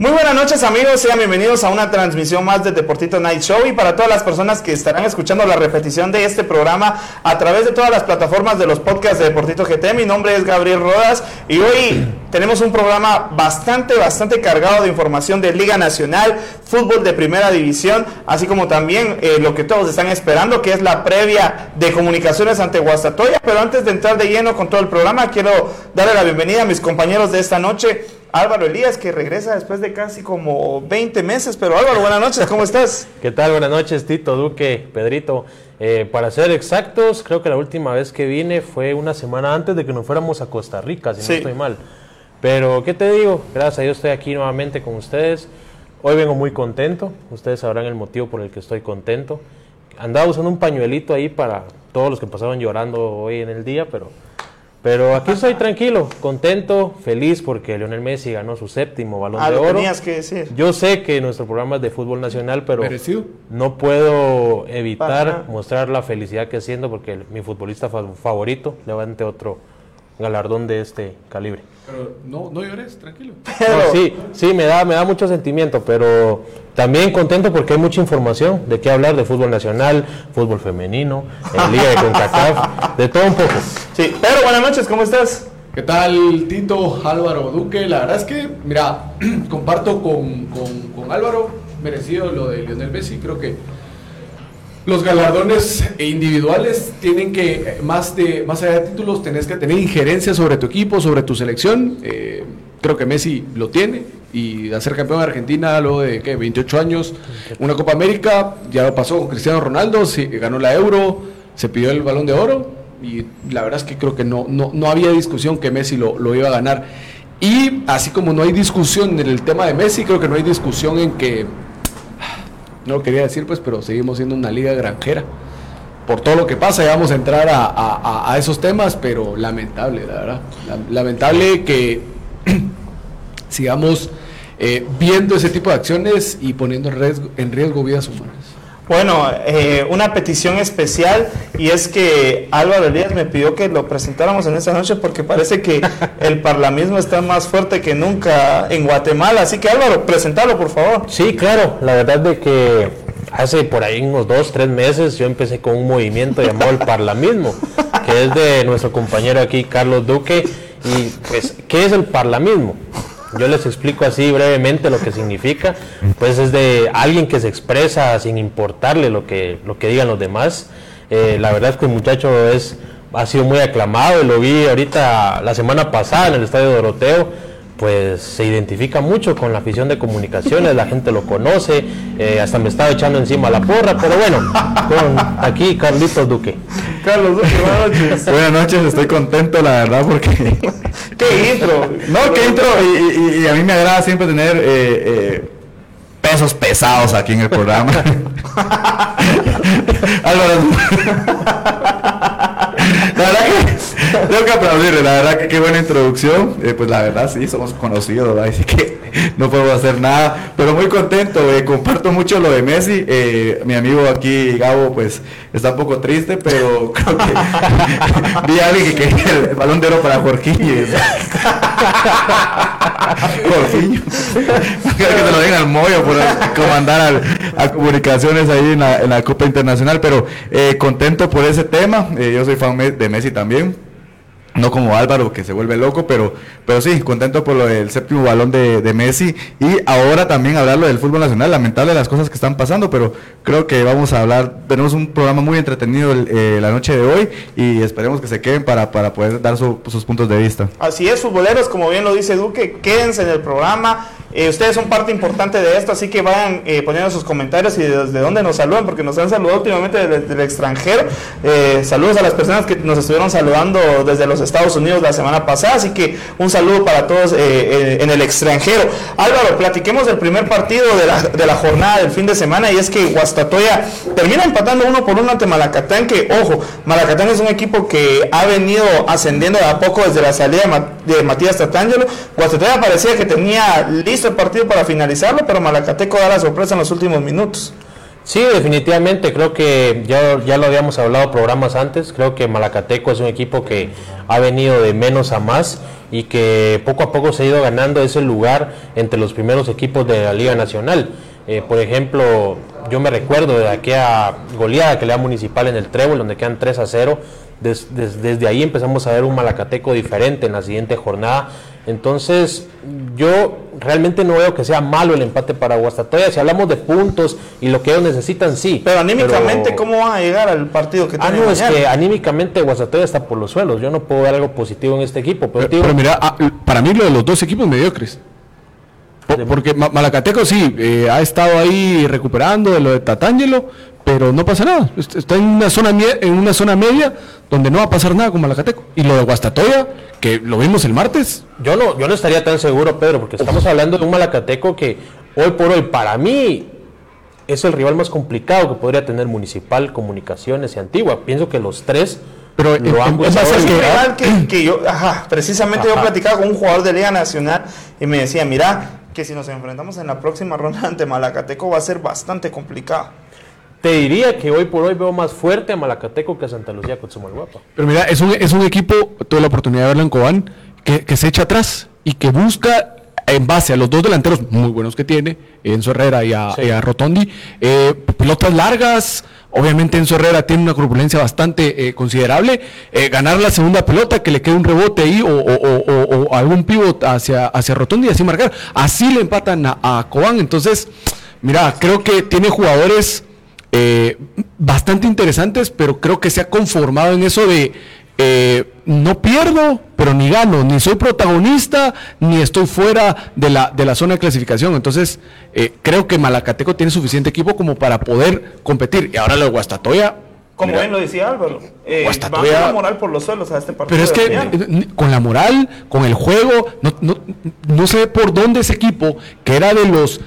Muy buenas noches amigos, sean bienvenidos a una transmisión más de Deportito Night Show y para todas las personas que estarán escuchando la repetición de este programa a través de todas las plataformas de los podcasts de Deportito GT, mi nombre es Gabriel Rodas y hoy tenemos un programa bastante, bastante cargado de información de Liga Nacional, fútbol de primera división, así como también eh, lo que todos están esperando, que es la previa de comunicaciones ante Guastatoya. Pero antes de entrar de lleno con todo el programa, quiero darle la bienvenida a mis compañeros de esta noche. Álvaro Elías, que regresa después de casi como 20 meses. Pero Álvaro, buenas noches, ¿cómo estás? ¿Qué tal? Buenas noches, Tito, Duque, Pedrito. Eh, para ser exactos, creo que la última vez que vine fue una semana antes de que nos fuéramos a Costa Rica, si Sí. no estoy mal. Pero, ¿qué te digo? Gracias a Dios estoy aquí nuevamente con ustedes. Hoy vengo muy contento. Ustedes sabrán el motivo por el que estoy contento. Andaba usando un pañuelito ahí para todos los que pasaron llorando hoy en el día, pero, pero aquí estoy tranquilo, contento, feliz porque Lionel Messi ganó su séptimo balón Ah, de lo oro. tenías que decir. Yo sé que nuestro programa es de fútbol nacional, pero Merecido. no puedo evitar mostrar la felicidad que siento porque el- mi futbolista fa- favorito levante otro galardón de este calibre. Pero no, no llores, tranquilo. No, sí, sí, me da, me da mucho sentimiento, pero también contento porque hay mucha información de qué hablar de fútbol nacional, fútbol femenino, en Liga de CONCACAF, de todo un poco. Sí, pero buenas noches, ¿cómo estás? ¿Qué tal, Tito, Álvaro, Duque? La verdad es que, mira, comparto con, con- Álvaro, merecido lo de Lionel Messi. Creo que los galardones individuales tienen que, más, de, más allá de títulos, tenés que tener injerencia sobre tu equipo, sobre tu selección. Eh, creo que Messi lo tiene. Y ser campeón de Argentina luego de ¿qué? 28 años, una Copa América, ya lo pasó con Cristiano Ronaldo, ganó la Euro, se pidió el balón de oro. Y la verdad es que creo que no, no, no había discusión que Messi lo, lo iba a ganar. Y así como no hay discusión en el tema de Messi, creo que no hay discusión en que no lo quería decir, pues, pero seguimos siendo una liga granjera. Por todo lo que pasa, ya vamos a entrar a, a- esos temas, pero lamentable, la verdad. La- Lamentable que sigamos eh, viendo ese tipo de acciones y poniendo en riesgo, en riesgo vidas humanas. Bueno, eh, una petición especial y es que Álvaro Elías me pidió que lo presentáramos en esta noche porque parece que el parlamento está más fuerte que nunca en Guatemala. Así que Álvaro, presentalo por favor. Sí, claro, la verdad de que hace por ahí unos dos, tres meses yo empecé con un movimiento llamado el Parlamismo, que es de nuestro compañero aquí, Carlos Duque. Y pues, ¿qué es el Parlamismo? Yo les explico así brevemente lo que significa. Pues es de alguien que se expresa sin importarle lo que, lo que digan los demás. Eh, la verdad es que el muchacho es, ha sido muy aclamado lo vi ahorita la semana pasada en el Estadio Doroteo pues se identifica mucho con la afición de comunicaciones, la gente lo conoce, eh, hasta me estaba echando encima la porra, pero bueno, con aquí Carlitos Duque. Carlos, Duque, buenas noches. Buenas noches, estoy contento la verdad porque... ¿Qué intro? No, qué intro, y, y- y a mí me agrada siempre tener eh, eh, pesos pesados aquí en el programa. Álvaro. La verdad que tengo que aplaudirle, la verdad que qué buena introducción. Eh, pues la verdad sí, somos conocidos, así que no puedo hacer nada, pero muy contento, eh, comparto mucho lo de Messi. Eh, mi amigo aquí, Gabo, pues está un poco triste, pero creo que vi a alguien que quería el balón para Jorginho. Jorginho. Quiero que te lo den al mollo por comandar al- a comunicaciones ahí en la, en la Copa Internacional, pero eh, contento por ese tema. Eh, yo soy fan de Messi también. No como Álvaro, que se vuelve loco, pero, pero sí, contento por lo del séptimo balón de, Messi. Y ahora también hablarlo del fútbol nacional. Lamentable las cosas que están pasando, pero creo que vamos a hablar. Tenemos un programa muy entretenido el- eh, la noche de hoy y esperemos que se queden para, para poder dar su- sus puntos de vista. Así es, futboleros, como bien lo dice Duque, quédense en el programa. Eh, ustedes son parte importante de esto, así que vayan eh, poniendo sus comentarios y desde dónde nos saludan, porque nos han saludado últimamente del, extranjero. Eh, saludos a las personas que nos estuvieron saludando desde los Estados Unidos la semana pasada, así que un saludo para todos en el extranjero. Álvaro, platiquemos del primer partido de la, de la jornada del fin de semana y es que Guastatoya termina empatando uno por uno ante Malacatán, que ojo, Malacatán es un equipo que ha venido ascendiendo de a poco desde la salida de, Matías Tatangelo. Guastatoya parecía que tenía listo el partido para finalizarlo, pero Malacateco da la sorpresa en los últimos minutos. Sí, definitivamente, creo que ya, ya lo habíamos hablado programas antes, creo que Malacateco es un equipo que ha venido de menos a más y que poco a poco se ha ido ganando ese lugar entre los primeros equipos de la Liga Nacional. Eh, por ejemplo, yo me recuerdo de aquella goleada que le da Municipal en el Trébol, donde quedan 3 a 0. desde ahí empezamos a ver un Malacateco diferente en la siguiente jornada. Entonces, yo realmente no veo que sea malo el empate para Guastatoya. Si hablamos de puntos y lo que ellos necesitan, sí. Pero anímicamente, ¿cómo van a llegar al partido que Ah, no, es que anímicamente Guastatoya está por los suelos. Yo no puedo ver algo positivo en este equipo. Pero, mira, ah, para mí lo de los dos equipos mediocres. Porque Malacateco sí, eh, ha estado ahí recuperando de lo de Tatangelo, pero no pasa nada. Está en una zona en una zona media donde no va a pasar nada con Malacateco. Y lo de Guastatoya, que lo vimos el martes. Yo no, yo no estaría tan seguro, Pedro, porque estamos hablando de un Malacateco que hoy por hoy, para mí, es el rival más complicado que podría tener Municipal, Comunicaciones y Antigua. Pienso que los tres pero lo han es que, que, yo, ajá, precisamente yo platicaba con un jugador de Liga Nacional y me decía, mira, que si nos enfrentamos en la próxima ronda ante Malacateco va a ser bastante complicado. Te diría que hoy por hoy veo más fuerte a Malacateco que a Santa Lucía Guapa. Pero mira, es un, es un equipo, tuve la oportunidad de verlo en Cobán, que, que se echa atrás y que busca en base a los dos delanteros muy buenos que tiene, Enzo Herrera y a, Rotondi, eh, pelotas largas, obviamente Enzo Herrera tiene una corpulencia bastante eh, considerable, eh, ganar la segunda pelota, que le quede un rebote ahí o, algún pivot hacia, hacia Rotondi y así marcar, así le empatan a, a Cobán, entonces, mira, creo que tiene jugadores eh, bastante interesantes, pero creo que se ha conformado en eso de eh, no pierdo, pero ni gano, ni soy protagonista, ni estoy fuera de la, de la zona de clasificación. Entonces, eh, creo que Malacateco tiene suficiente equipo como para poder competir. Y ahora lo de Guastatoya. Como bien lo decía Álvaro, eh, Guastatoya, la moral por los suelos a este partido. Pero es que con la moral, con el juego, no, no, no sé por dónde ese equipo, que era de los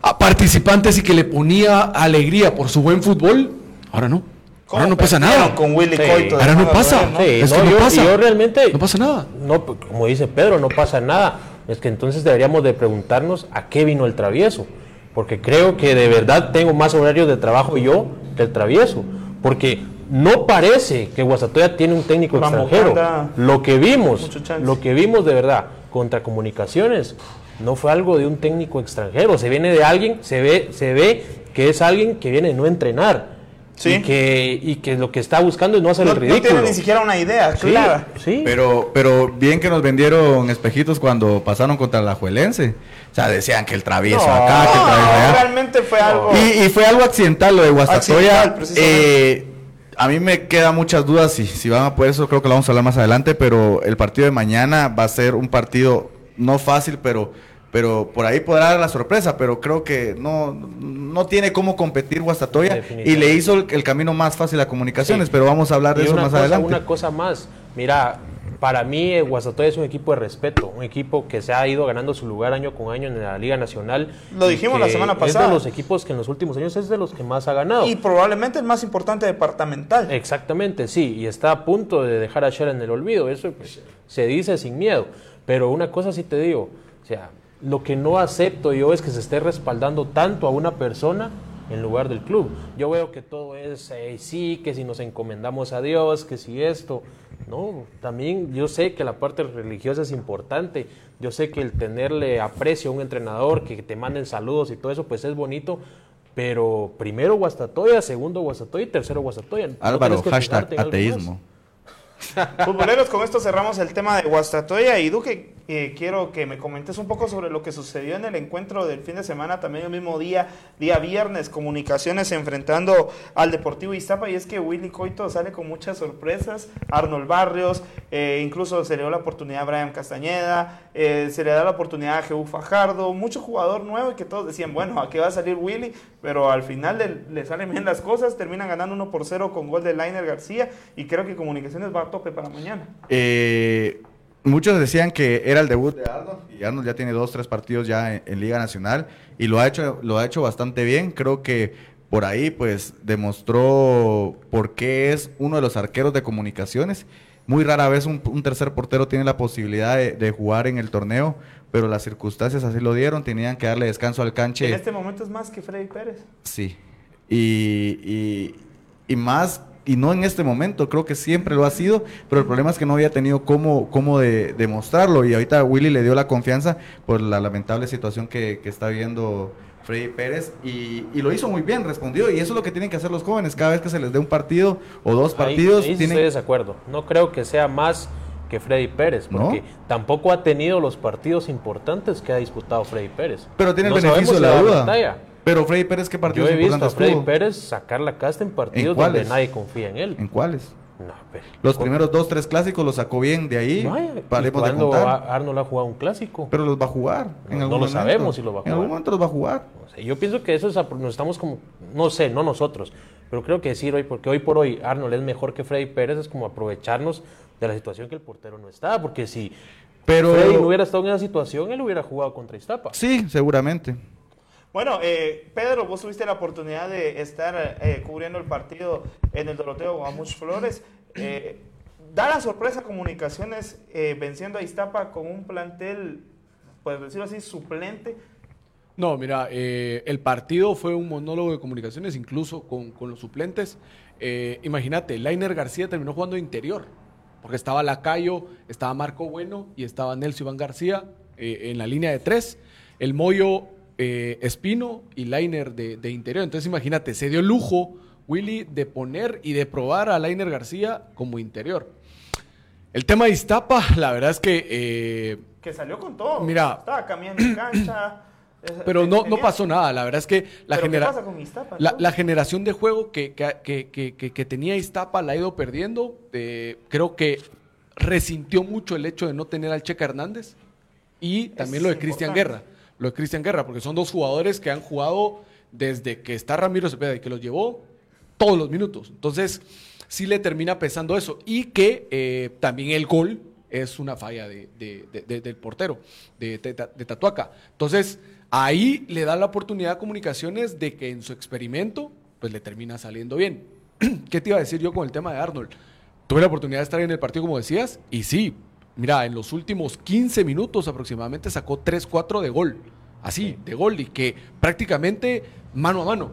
a participantes y que le ponía alegría por su buen fútbol, ahora no. Ahora no pasa nada. Con Willy ahora no pasa. no, pasa. Yo realmente. No pasa nada. No, como dice Pedro, no pasa nada. Es que entonces deberíamos de preguntarnos a qué vino el travieso. Porque creo que de verdad tengo más horarios de trabajo yo que el travieso. Porque no parece que Guasatoya tiene un técnico extranjero. Lo que vimos, lo que vimos de verdad contra comunicaciones no fue algo de un técnico extranjero, se viene de alguien, se ve, se ve que es alguien que viene no entrenar. ¿Sí? Y, que, y que lo que está buscando es no hacer el ridículo. No tiene ni siquiera una idea clara. Sí, Pero, pero bien que nos vendieron espejitos cuando pasaron contra la Juelense. O sea, decían que el travieso acá, que el travieso allá. realmente fue algo... Y, fue algo accidental lo de Guastatoya. Eh, a mí me quedan muchas dudas y si van a por eso creo que lo vamos a hablar más adelante, pero el partido de mañana va a ser un partido no fácil, pero pero por ahí podrá dar la sorpresa, pero creo que no, no tiene cómo competir Guastatoya y le hizo el, camino más fácil a comunicaciones, pero vamos a hablar de eso más adelante. Una cosa más, mira, para mí eh, Guastatoya es un equipo de respeto, un equipo que se ha ido ganando su lugar año con año en la Liga Nacional. Lo dijimos la semana pasada. Es de los equipos que en los últimos años es de los que más ha ganado. Y probablemente el más importante departamental. Exactamente, sí, y está a punto de dejar a Shera en el olvido, eso pues, se dice sin miedo, pero una cosa sí te digo, o sea, lo que no acepto yo es que se esté respaldando tanto a una persona en lugar del club. Yo veo que todo es eh, sí, que si nos encomendamos a Dios, que si esto. No, también yo sé que la parte religiosa es importante. Yo sé que el tenerle aprecio a un entrenador, que te manden saludos y todo eso, pues es bonito. Pero primero Guastatoya, segundo Guastatoya y tercero Guastatoya. Álvaro, hashtag ateísmo. Futboleros, con esto cerramos el tema de Guastatoya y Duque, eh, quiero que me comentes un poco sobre lo que sucedió en el encuentro del fin de semana, también el mismo día, día viernes, comunicaciones enfrentando al Deportivo Iztapa y es que Willy Coito sale con muchas sorpresas, Arnold Barrios, eh, incluso se le dio la oportunidad a Brian Castañeda, eh, se le da la oportunidad a Jehu Fajardo, mucho jugador nuevo y que todos decían, bueno, ¿a qué va a salir Willy? Pero al final le, le salen bien las cosas, terminan ganando 1 por 0 con gol de Liner García y creo que Comunicaciones va a para mañana. Eh, muchos decían que era el debut de Arnold y Arnold ya tiene dos, tres partidos ya en, en Liga Nacional y lo ha hecho, lo ha hecho bastante bien. Creo que por ahí pues demostró por qué es uno de los arqueros de comunicaciones. Muy rara vez un, un tercer portero tiene la posibilidad de, de jugar en el torneo, pero las circunstancias así lo dieron, tenían que darle descanso al canche. En este momento es más que Freddy Pérez. Sí. Y, y, y más, y no en este momento, creo que siempre lo ha sido, pero el problema es que no había tenido cómo, cómo de- demostrarlo. Y ahorita Willy le dio la confianza por la lamentable situación que, que está viendo Freddy Pérez. Y, y lo hizo muy bien, respondió. Y eso es lo que tienen que hacer los jóvenes. Cada vez que se les dé un partido o dos Ahí- partidos, ahí tienen... estoy de desacuerdo. No creo que sea más que Freddy Pérez, ¿No? porque tampoco ha tenido los partidos importantes que ha disputado Freddy Pérez. Pero tiene el No beneficio de la duda. batalla. Pero Freddy Pérez, ¿qué Yo partidos he visto a Freddy? Pérez sacar la casta en partidos cuáles? donde nadie confía en él. ¿En cuáles? No, pero- Los ¿cómo? primeros dos, tres clásicos los sacó bien de ahí. Vaya, ¿y Paremos de cuándo contar. a- Arnold ha jugado un clásico? Pero los va a jugar. No- en lo momento. sabemos si los va a En algún jugar. momento los va a jugar. O sea, yo pienso que eso es, nos estamos como, no sé, no nosotros, pero creo que decir hoy, porque hoy por hoy Arnold es mejor que Freddy Pérez, es como aprovecharnos de la situación que el portero no está, porque si Pero... Freddy no hubiera estado en esa situación, él hubiera jugado contra Iztapa. Sí, seguramente. Bueno, eh, Pedro, vos tuviste la oportunidad de estar eh, cubriendo el partido en el Doroteo Guamuch Flores. Eh, da la sorpresa Comunicaciones eh, venciendo a Iztapa con un plantel, pues decirlo así, suplente. No, mira, el partido fue un monólogo de comunicaciones, incluso con, los suplentes. Imagínate, Lainer García terminó jugando interior, porque estaba Lacayo, estaba Marco Bueno y estaba Nelson Iván García en la línea de tres. El Moyo eh, Espino y Lainer de, de interior. Entonces, imagínate, se dio el lujo, Willy, de poner y de probar a Lainer García como interior. El tema de Iztapa, la verdad es que eh, que salió con todo. Mira. Estaba cambiando de cancha. Pero no, no pasó nada. La verdad es que la, ¿Pero qué genera- pasa con Iztapa, la, no? la generación de juego que, que, que- que- tenía Iztapa la ha ido perdiendo. Eh, creo que resintió mucho el hecho de no tener al Checa Hernández y también lo de Cristian. Guerra. Lo de Cristian Guerra, porque son dos jugadores que han jugado desde que está Ramiro Cepeda y que los llevó todos los minutos. Entonces, sí le termina pesando eso. Y que eh, también el gol es una falla de- de- de- de- del portero, de Tatuaca. Entonces, ahí le da la oportunidad a Comunicaciones de que en su experimento, pues le termina saliendo bien. ¿Qué te iba a decir yo con el tema de Arnold? Tuve la oportunidad de estar en el partido, como decías, y sí, mira, en los últimos 15 minutos aproximadamente sacó 3-4 de gol. Así, de gol, y que prácticamente mano a mano.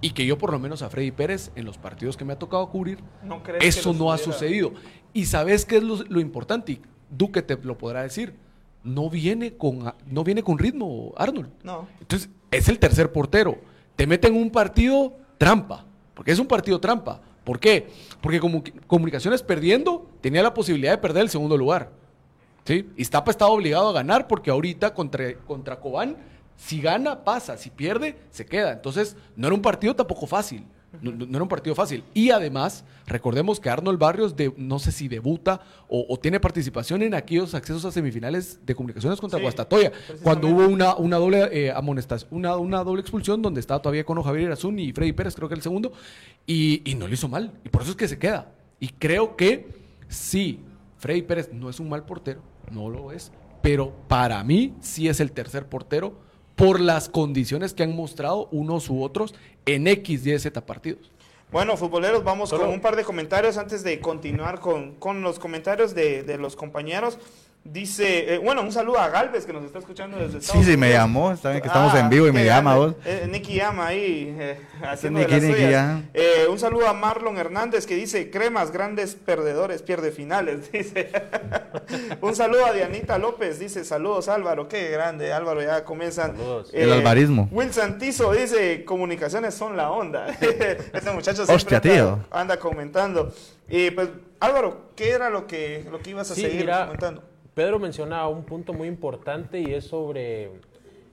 Y que yo, por lo menos, a Freddy Pérez, en los partidos que me ha tocado cubrir, ¿No crees que eso no ha sucedido. Y sabes qué es lo, lo importante, y Duque te lo podrá decir. No viene con, no viene con ritmo, Arnold. No. Entonces, es el tercer portero. Te meten un partido trampa, porque es un partido trampa. ¿Por qué? Porque como Comunicaciones perdiendo, tenía la posibilidad de perder el segundo lugar. ¿Sí? Iztapa estaba obligado a ganar porque ahorita contra, contra Cobán, si gana, pasa, si pierde, se queda. Entonces, no era un partido tampoco fácil. No, no- no era un partido fácil. Y además, recordemos que Arnold Barrios, de, no sé si debuta o, o tiene participación en aquellos accesos a semifinales de comunicaciones contra Sí, Guastatoya, cuando hubo una, una doble eh, amonestación, una, una doble expulsión donde estaba todavía con Javier Irazún y Freddy Pérez, creo que el segundo, y, y no lo hizo mal. Y por eso es que se queda. Y creo que sí, Freddy Pérez no es un mal portero, no lo es, pero para mí sí es el tercer portero por las condiciones que han mostrado unos u otros en X, Y, Z partidos. Bueno, futboleros, vamos Solo- con un par de comentarios antes de continuar con, con los comentarios de, de los compañeros. Dice, eh, bueno, un saludo a Galvez que nos está escuchando desde Sí, Estados sí, me Unidos. llamó. Está bien que estamos Ah, en vivo y me llama grande. vos. Eh, Nicky llama ahí, eh, haciendo Nicky, de las Nicky, suyas. ya. Eh, un saludo a Marlon Hernández que dice, cremas, grandes perdedores, pierde finales. Dice. un saludo a Dianita López, dice, saludos Álvaro, qué grande, Álvaro, ya comienzan. El alvarismo. Will Santizo dice, comunicaciones son la onda. Ese muchacho siempre Hostia, anda, comentando. Y pues Álvaro, ¿qué era lo que, lo que ibas a Sí, seguir mira, comentando? Pedro menciona un punto muy importante y es sobre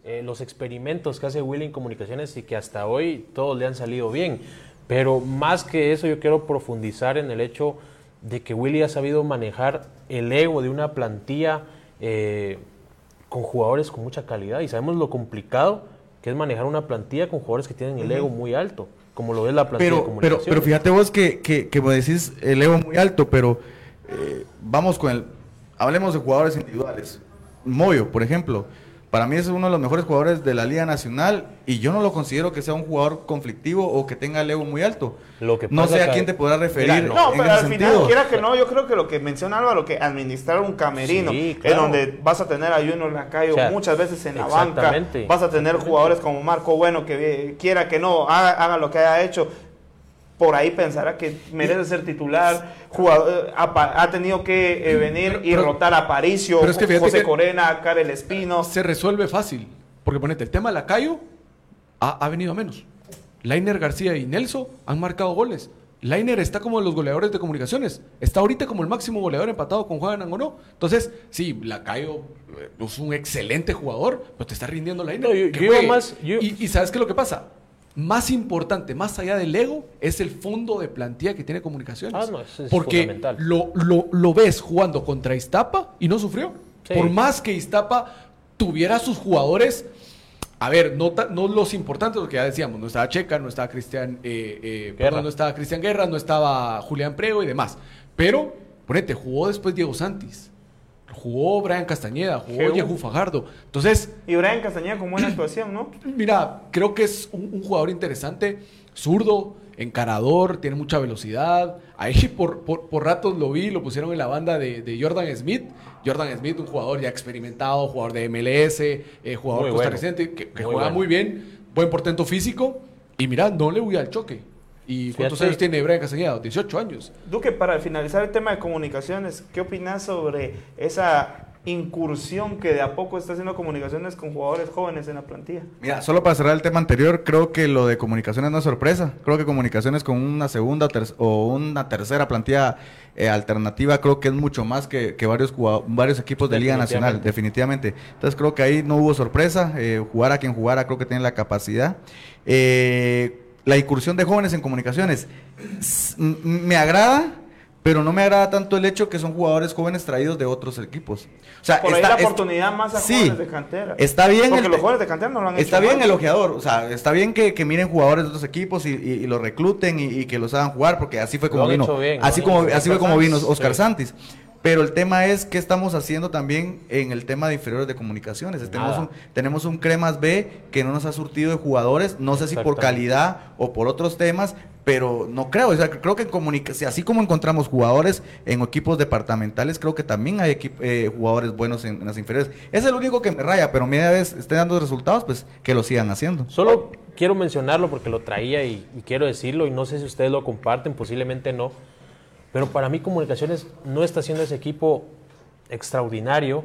eh, los experimentos que hace Willy en comunicaciones y que hasta hoy todos le han salido bien. Pero más que eso, yo quiero profundizar en el hecho de que Willy ha sabido manejar el ego de una plantilla eh, con jugadores con mucha calidad y sabemos lo complicado que es manejar una plantilla con jugadores que tienen el ego muy alto, como lo es la plantilla de Pero, comunicaciones. pero fíjate vos que, que, que me decís el ego muy alto, pero eh, vamos con el. Hablemos de jugadores individuales. Moyo, por ejemplo. Para mí es uno de los mejores jugadores de la Liga Nacional y yo no lo considero que sea un jugador conflictivo o que tenga el ego muy alto. Lo que no sé a quién te podrá referir. Mira, No, en pero ese al final, sentido. quiera que no, yo creo que lo que menciona Álvaro, que administrar un camerino, Sí, en donde vas a tener a Junior Lacayo O sea, muchas veces en la banca, vas a tener jugadores como Marco Bueno, que eh, quiera que no, haga, haga lo que haya hecho, por ahí pensará que merece ser titular, jugador, eh, ha, tenido que eh, venir Pero- y pero- rotar a Paricio, pero es que José que- Corena, Karel Espino. se resuelve fácil. Porque ponete, el tema Lacayo ha, ha venido a menos. Lainer García y Nelson han marcado goles. Lainer está como de los goleadores de comunicaciones. Está ahorita como el máximo goleador empatado con Juan Angonó. Entonces, sí, Lacayo eh, es un excelente jugador, pero te está rindiendo Lainer. No, yo- yo más- yo- Y, y ¿sabes qué es lo que pasa? Más importante, más allá del ego, es el fondo de plantilla que tiene comunicaciones. Ah, no, eso es Porque fundamental. lo, lo, lo ves jugando contra Iztapa y no sufrió. Sí. Por más que Iztapa tuviera sus jugadores, a ver, no, no los importantes, porque ya decíamos, no estaba Checa, no estaba Cristian, eh, eh, perdón, no estaba Cristian Guerra, no estaba Julián Prego y demás. Pero, ponete, jugó después Diego Santis, jugó Brian Castañeda, jugó. Yehu Fajardo. Entonces, Y Brian Castañeda con buena actuación, ¿no? Mira, creo que es un, un jugador interesante, zurdo, encarador, tiene mucha velocidad. Ahí por, por, por ratos lo vi, lo pusieron en la banda de, de Jordan Smith. Jordan Smith, un jugador ya experimentado, jugador de MLS, eh, jugador Muy costarricense, que, que Muy juega bueno. muy bien, buen portento físico. Y mira, no le huía al choque. ¿Y cuántos Fíjate. años tiene Brian Castañeda? 18 años. Duque, para finalizar el tema de comunicaciones, ¿qué opinas sobre esa incursión que de a poco está haciendo comunicaciones con jugadores jóvenes en la plantilla? Mira, solo para cerrar el tema anterior, creo que lo de comunicaciones no es sorpresa. Creo que comunicaciones con una segunda o ter- o una tercera plantilla eh, alternativa, creo que es mucho más que, que varios, varios equipos de Liga Nacional, definitivamente. Entonces creo que ahí no hubo sorpresa. eh, jugar a quien jugara, creo que tiene la capacidad. Eh, la incursión de jóvenes en comunicaciones me agrada. Pero no me agrada tanto el hecho que son jugadores jóvenes traídos de otros equipos. O sea, Por ahí está- la es- oportunidad más a sí, jóvenes de cantera. Está bien Porque el- los jóvenes de cantera no lo han Está hecho bien mal. el ojeador, o sea, está bien que, que miren jugadores de otros equipos y, y- y los recluten y, y que los hagan jugar, porque así fue como vino. bien, así como así fue como Oscar vino Oscar sí. Santis. Pero el tema es qué estamos haciendo también en el tema de inferiores de comunicaciones. Tenemos un, tenemos un Cremas B que no nos ha surtido de jugadores, no sé si por calidad o por otros temas, pero no creo. O sea, creo que en comunicación, así como encontramos jugadores en equipos departamentales, creo que también hay eh, jugadores buenos en, en las inferiores. Es el único que me raya, pero media vez esté dando resultados, pues que lo sigan haciendo. Solo quiero mencionarlo porque lo traía y, y quiero decirlo y no sé si ustedes lo comparten, posiblemente no. Pero para mí Comunicaciones no está haciendo ese equipo extraordinario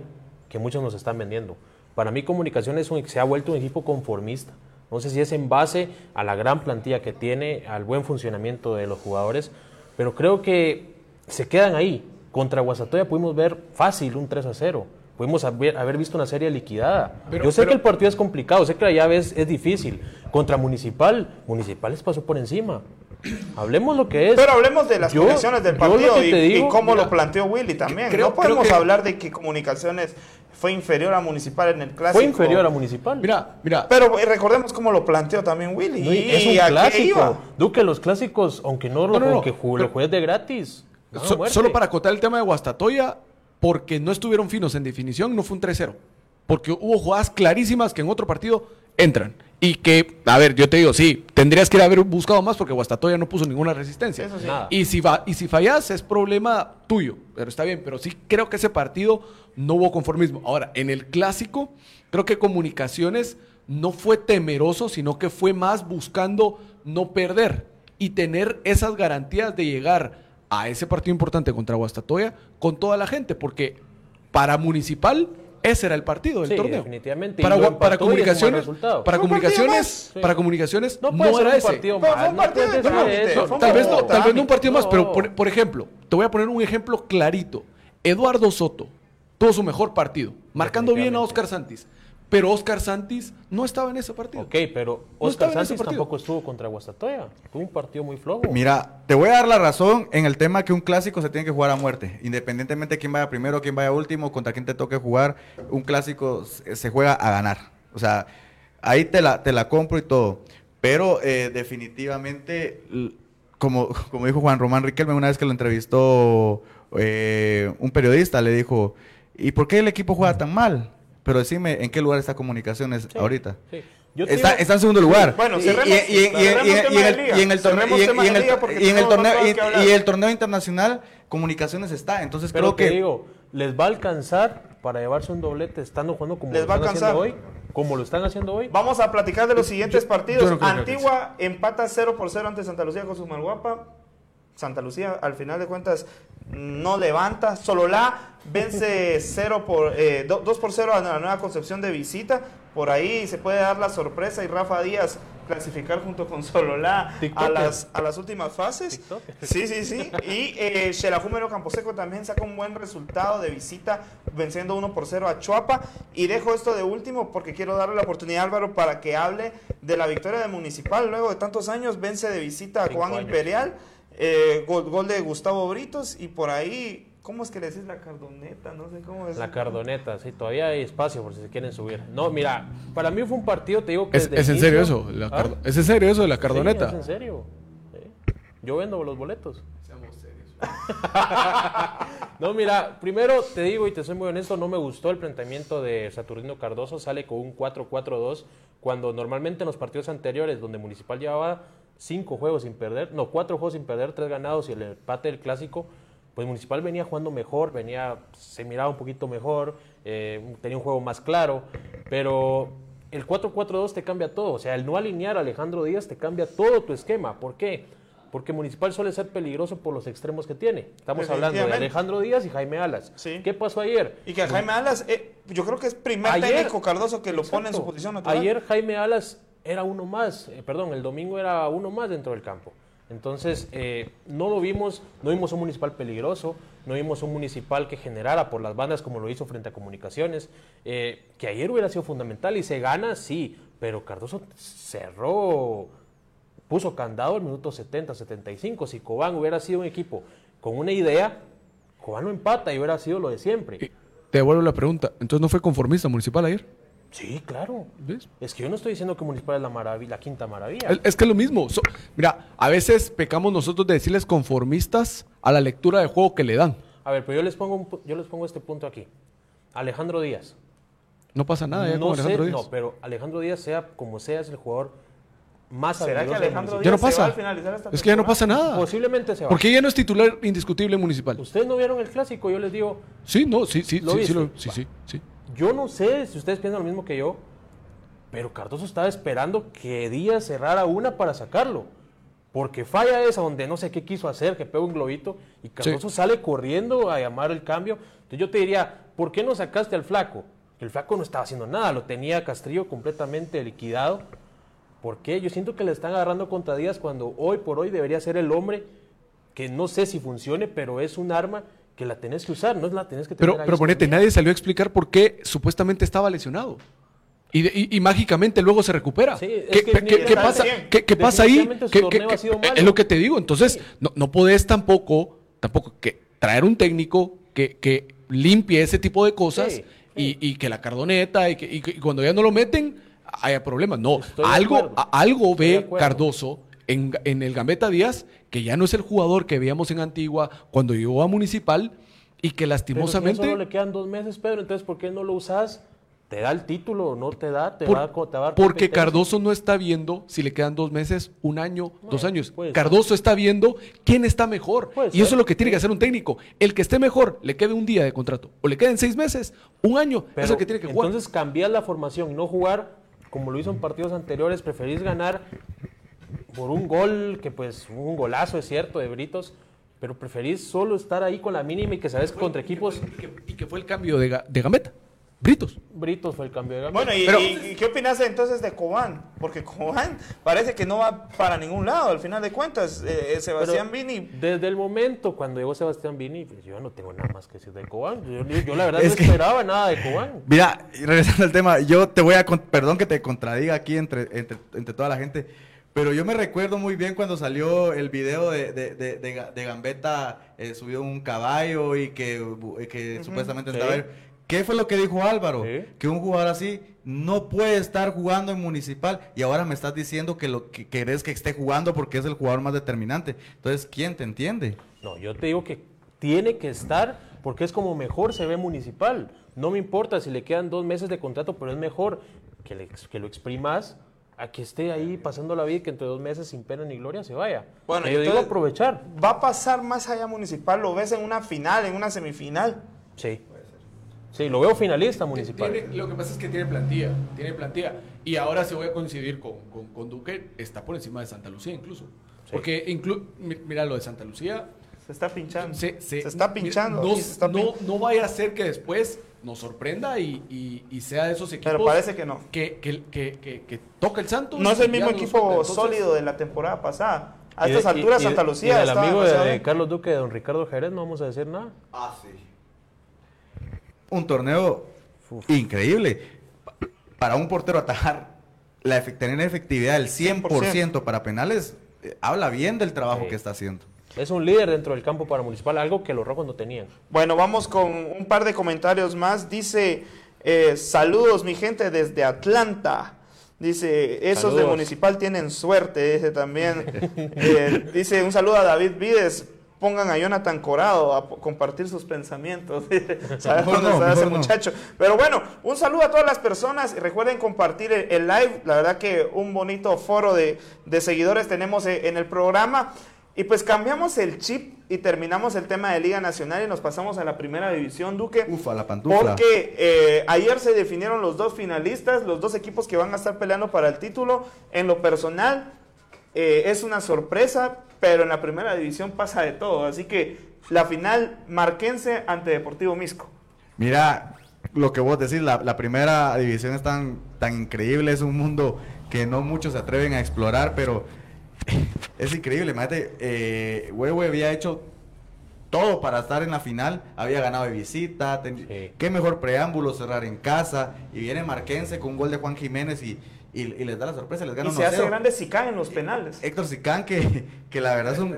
que muchos nos están vendiendo. Para mí Comunicaciones es un- se ha vuelto un equipo conformista. No sé si es en base a la gran plantilla que tiene, al buen funcionamiento de los jugadores, pero creo que se quedan ahí. Contra Guasatoya pudimos ver fácil un 3 a 0. Pudimos haber, haber visto una serie liquidada. Pero- Yo sé pero- que el partido es complicado, sé que la llave es, es difícil. Contra Municipal, Municipal les pasó por encima. Hablemos lo que es. Pero hablemos de las Yo- condiciones del partido y, cómo mira, lo planteó Willy también. creo- no podemos creo que- hablar de que Comunicaciones fue inferior a Municipal en el clásico. Fue inferior a Municipal. Mira, mira, Pero recordemos cómo lo planteó también Willy. No, y es un clásico. iba. Duque, los clásicos, aunque no, lo No, no, no, aunque lo juegues de gratis. So- solo para acotar el tema de Guastatoya, porque no estuvieron finos en definición, no fue un 3-0. Porque hubo jugadas clarísimas que en otro partido entran. Y que, a ver, yo te digo, sí, tendrías que haber buscado más porque Guastatoya no puso ninguna resistencia. Eso sí. Nada. Y si, va, y si fallas es problema tuyo, pero está bien, pero sí creo que ese partido no hubo conformismo. Ahora, en el clásico, creo que Comunicaciones no fue temeroso, sino que fue más buscando no perder y tener esas garantías de llegar a ese partido importante contra Guastatoya con toda la gente, porque para Municipal ese era el partido del Sí, torneo. definitivamente, Para, comunicaciones, para comunicaciones, para comunicaciones No no, puede ser era un ese. partido Pero más. fue un no eso. Tal vez, no, tal vez no un partido más, No. pero por, por ejemplo, te voy a poner un ejemplo clarito. Eduardo Soto tuvo su mejor partido, marcando bien a Oscar Santis. Pero Oscar Santis no estaba en ese partido. Ok, pero Oscar partido. tampoco estuvo contra Guastatoya. Tuvo un partido muy flojo. Mira, te voy a dar la razón en el tema que un clásico se tiene que jugar a muerte. Independientemente de quién vaya primero, quién vaya último, contra quién te toque jugar, un clásico se juega a ganar. O sea, ahí te la, te la compro y todo. Pero eh, definitivamente, como, como dijo Juan Román Riquelme una vez que lo entrevistó eh, un periodista, le dijo, ¿y por qué el equipo juega tan mal? Pero decime, ¿en qué lugar está Comunicaciones Sí, ahorita? sí. Yo te Está, en segundo lugar. Bueno, Y- cerremos- y- y- y- y- cerremos y- tema y en el- torneo y el- torneo internacional comunicaciones está entonces Pero creo te que digo, les va a alcanzar para llevarse un doblete estando jugando como Les lo va a están haciendo hoy. Como lo están haciendo hoy. Vamos a platicar de los siguientes partidos. yo no Antigua empata 0 por 0 ante Santa Lucía con su Malguapa. Santa Lucía, al final de cuentas, no levanta. Sololá vence 0 por, eh, 2 por 0 a la Nueva Concepción de visita. Por ahí se puede dar la sorpresa y Rafa Díaz clasificar junto con Sololá a las, a las últimas fases. Sí, sí, sí. Y eh, Xelajúmero Camposeco también saca un buen resultado de visita, venciendo 1 por 0 a Chuapa. Y dejo esto de último porque quiero darle la oportunidad a Álvaro para que hable de la victoria de Municipal. Luego de tantos años, vence de visita a Juan años. Eh, gol, gol de Gustavo Britos. Y por ahí, ¿cómo es que le decís la cardoneta? No sé cómo es. La cardoneta, sí, todavía hay espacio por si se quieren subir. No, mira, para mí fue un partido, te digo que ¿Es, es en serio eso? La ¿Ah? ¿Es en serio eso de la Sí, cardoneta? es en serio. Sí. Yo vendo los boletos. no, mira, primero te digo y te soy muy honesto, no me gustó el planteamiento de Saturnino Cardoso, sale con un 4-4-2, cuando normalmente en los partidos anteriores, donde Municipal llevaba cinco juegos sin perder, no, cuatro juegos sin perder, tres ganados y el empate del clásico, pues Municipal venía jugando mejor, venía, se miraba un poquito mejor, eh, tenía un juego más claro, pero el 4-4-2 te cambia todo, o sea, el no alinear a Alejandro Díaz te cambia todo tu esquema, ¿por qué? Porque Municipal suele ser peligroso por los extremos que tiene. Estamos hablando de. Alejandro Díaz y Jaime Alas. Sí. ¿Qué pasó ayer? Y que Jaime Alas, eh, yo creo que es primer Ayer- técnico Cardoso que lo pone en su posición natural. Ayer Jaime Alas era uno más, eh, perdón, el domingo era uno más dentro del campo. Entonces, eh, no lo vimos, no vimos un municipal peligroso, no vimos un municipal que generara por las bandas como lo hizo frente a Comunicaciones, eh, que ayer hubiera sido fundamental y se gana, sí, pero Cardoso cerró, puso candado al minuto 70, 75. Si Cobán hubiera sido un equipo con una idea, Cobán no empata y hubiera sido lo de siempre. Te devuelvo la pregunta. ¿Entonces no fue conformista municipal ayer? Sí, claro. ¿Ves? Es que yo no estoy diciendo que Municipal es la, maravi- la quinta maravilla. Es, es que es lo mismo. So- mira, a veces pecamos nosotros de decirles conformistas a la lectura de juego que le dan. A ver, pero yo les pongo, un pu- yo les pongo este punto aquí. Alejandro Díaz. No pasa nada ya no con sé, Alejandro Díaz. no, pero Alejandro Díaz, sea como sea, es el jugador más ¿Será que Alejandro municipio. Ya no Díaz se va pasa. al finalizar esta Es que ya no pasa nada. Posiblemente se va. Porque ya no es titular indiscutible municipal. Ustedes no vieron el clásico, yo les digo, Sí, no, sí, sí, ¿Lo sí, sí, viste? lo- sí, sí, sí. Yo no sé si ustedes piensan lo mismo que yo, pero Cardoso estaba esperando que Díaz cerrara una para sacarlo. Porque falla esa donde no sé qué quiso hacer, que pega un globito y Cardoso sale corriendo a llamar el cambio. Entonces yo te diría, ¿por qué no sacaste al flaco? El flaco no estaba haciendo nada, lo tenía Castrillo completamente liquidado. ¿Por qué? Yo siento que le están agarrando contra Díaz cuando hoy por hoy debería ser el hombre que no sé si funcione, pero es un arma que la tenés que usar, no la tenés que tener Pero, ahí pero ponete, nadie salió a explicar por qué supuestamente estaba lesionado. Y, y- y mágicamente luego se recupera. Sí, es ¿Qué, que qué- qué- pasa, qué- qué pasa ahí? Definitivamente su ¿Qué- torneo qué- ha sido qué- malo. es lo que te digo. Entonces, Sí. no, no podés tampoco, tampoco que traer un técnico que, que limpie ese tipo de cosas Sí, y, y que la cardoneta y que cuando ya no lo meten, haya problemas. No, Estoy algo, algo ve. Cardoso en, en el Gambetta Díaz, que ya no es el jugador que veíamos en Antigua cuando llegó a Municipal y que Pero si lastimosamente... solo le quedan dos meses, Pedro, entonces ¿por qué no lo usas? ¿Te da el título? ¿No te da? ¿Te Por- va, a te va a dar porque? Cardoso no está viendo si le quedan dos meses, un año, dos años. ser. Cardoso está viendo quién está mejor. Puede y eso es lo que tiene que hacer un técnico. El que esté mejor, le quede un día de contrato. O le queden seis meses, un año. Pero es el que tiene que jugar. Entonces cambiar la formación y no jugar como lo hizo en partidos anteriores. Preferís ganar por un gol, que pues un golazo es cierto, de Britos, pero preferís solo estar ahí con la mínima y que sabes que contra equipos... y, que, y que fue el cambio de, Ga- de Gambetta. Britos. Britos fue el cambio de cambio. Bueno, ¿y, Pero- y- y qué opinas entonces de Cobán? Porque Cobán parece que no va para ningún lado, al final de cuentas. Eh, eh, Sebastián Vini. Desde el momento cuando llegó Sebastián Vini, pues, yo no tengo nada más que decir de Cobán. Yo, yo- yo la verdad Es no que- esperaba nada de Cobán. Mira, regresando al tema, yo te voy a, con- perdón que te contradiga aquí entre, entre, entre toda la gente, pero yo me recuerdo muy bien cuando salió el video de, de, de, de Ga- de Gambetta eh, subió un caballo y que, bu- eh, que supuestamente Sí. estaba... ¿Qué fue lo que dijo Álvaro? Sí. Que un jugador así no puede estar jugando en Municipal y ahora me estás diciendo que lo que querés que esté jugando porque es el jugador más determinante. Entonces, ¿quién te entiende? No, yo te digo que tiene que estar porque es como mejor se ve municipal. No me importa si le quedan dos meses de contrato, pero es mejor que, le- que lo exprimas a que esté ahí pasando la vida y que entre dos meses sin pena ni gloria se vaya. Bueno, yo digo aprovechar. ¿Va a pasar más allá municipal? ¿Lo ves en una final, en una semifinal? Sí. Sí, lo veo finalista municipal. Tiene- lo que pasa es que tiene plantilla, tiene plantilla. Y ahora sí voy a coincidir con, con, con Duque, está por encima de Santa Lucía incluso. Porque inclu- mira lo de Santa Lucía, Se está pinchando. se, se- está pinchando. No, y se está pin- no, no vaya a ser que después nos sorprenda y, y- y sea de esos equipos Pero parece que no. que, que, que, que- que toca el Santos. No es el mismo equipo. Entonces, sólido de la temporada pasada. A de- estas alturas, y- Santa Lucía está amigo de. Carlos Duque, de don Ricardo Jerez, no vamos a decir nada. Ah, sí. Un torneo increíble. Pa- Para un portero atajar, la tener efectividad del 100% para penales, eh, habla bien del trabajo Sí. que está haciendo. Es un líder dentro del campo para municipal, algo que los rojos no tenían. Bueno, vamos con un par de comentarios más. Dice, eh, saludos mi gente desde Atlanta. Dice, esos de Saludos. Municipal tienen suerte, dice también. Eh, dice, un saludo a David Vides. Pongan a Jonathan Corado a compartir sus pensamientos. ¿Sabes dónde no, está ese no. muchacho? Pero bueno, un saludo a todas las personas. y Recuerden compartir el, el live. La verdad que un bonito foro de, de seguidores tenemos eh, en el programa. Y pues cambiamos el chip y terminamos el tema de Liga Nacional y nos pasamos a la primera división, Duque. Ufa, la pantufla. Porque eh, ayer se definieron los dos finalistas, los dos equipos que van a estar peleando para el título. En lo personal, eh, es una sorpresa, pero en la primera división pasa de todo. Así que la final marquense ante Deportivo Misco. Mira, lo que vos decís, la, la primera división es tan, tan increíble, es un mundo que no muchos se atreven a explorar, pero es increíble. Imagínate, eh, Huehue había hecho todo para estar en la final, había ganado de visita, ten- Sí. qué mejor preámbulo cerrar en casa, y viene Marquense con un gol de Juan Jiménez y, y, y les da la sorpresa, les gana Y se hace 1-0. grande Sicán en los penales. Héctor Sicán, que, que la verdad es un...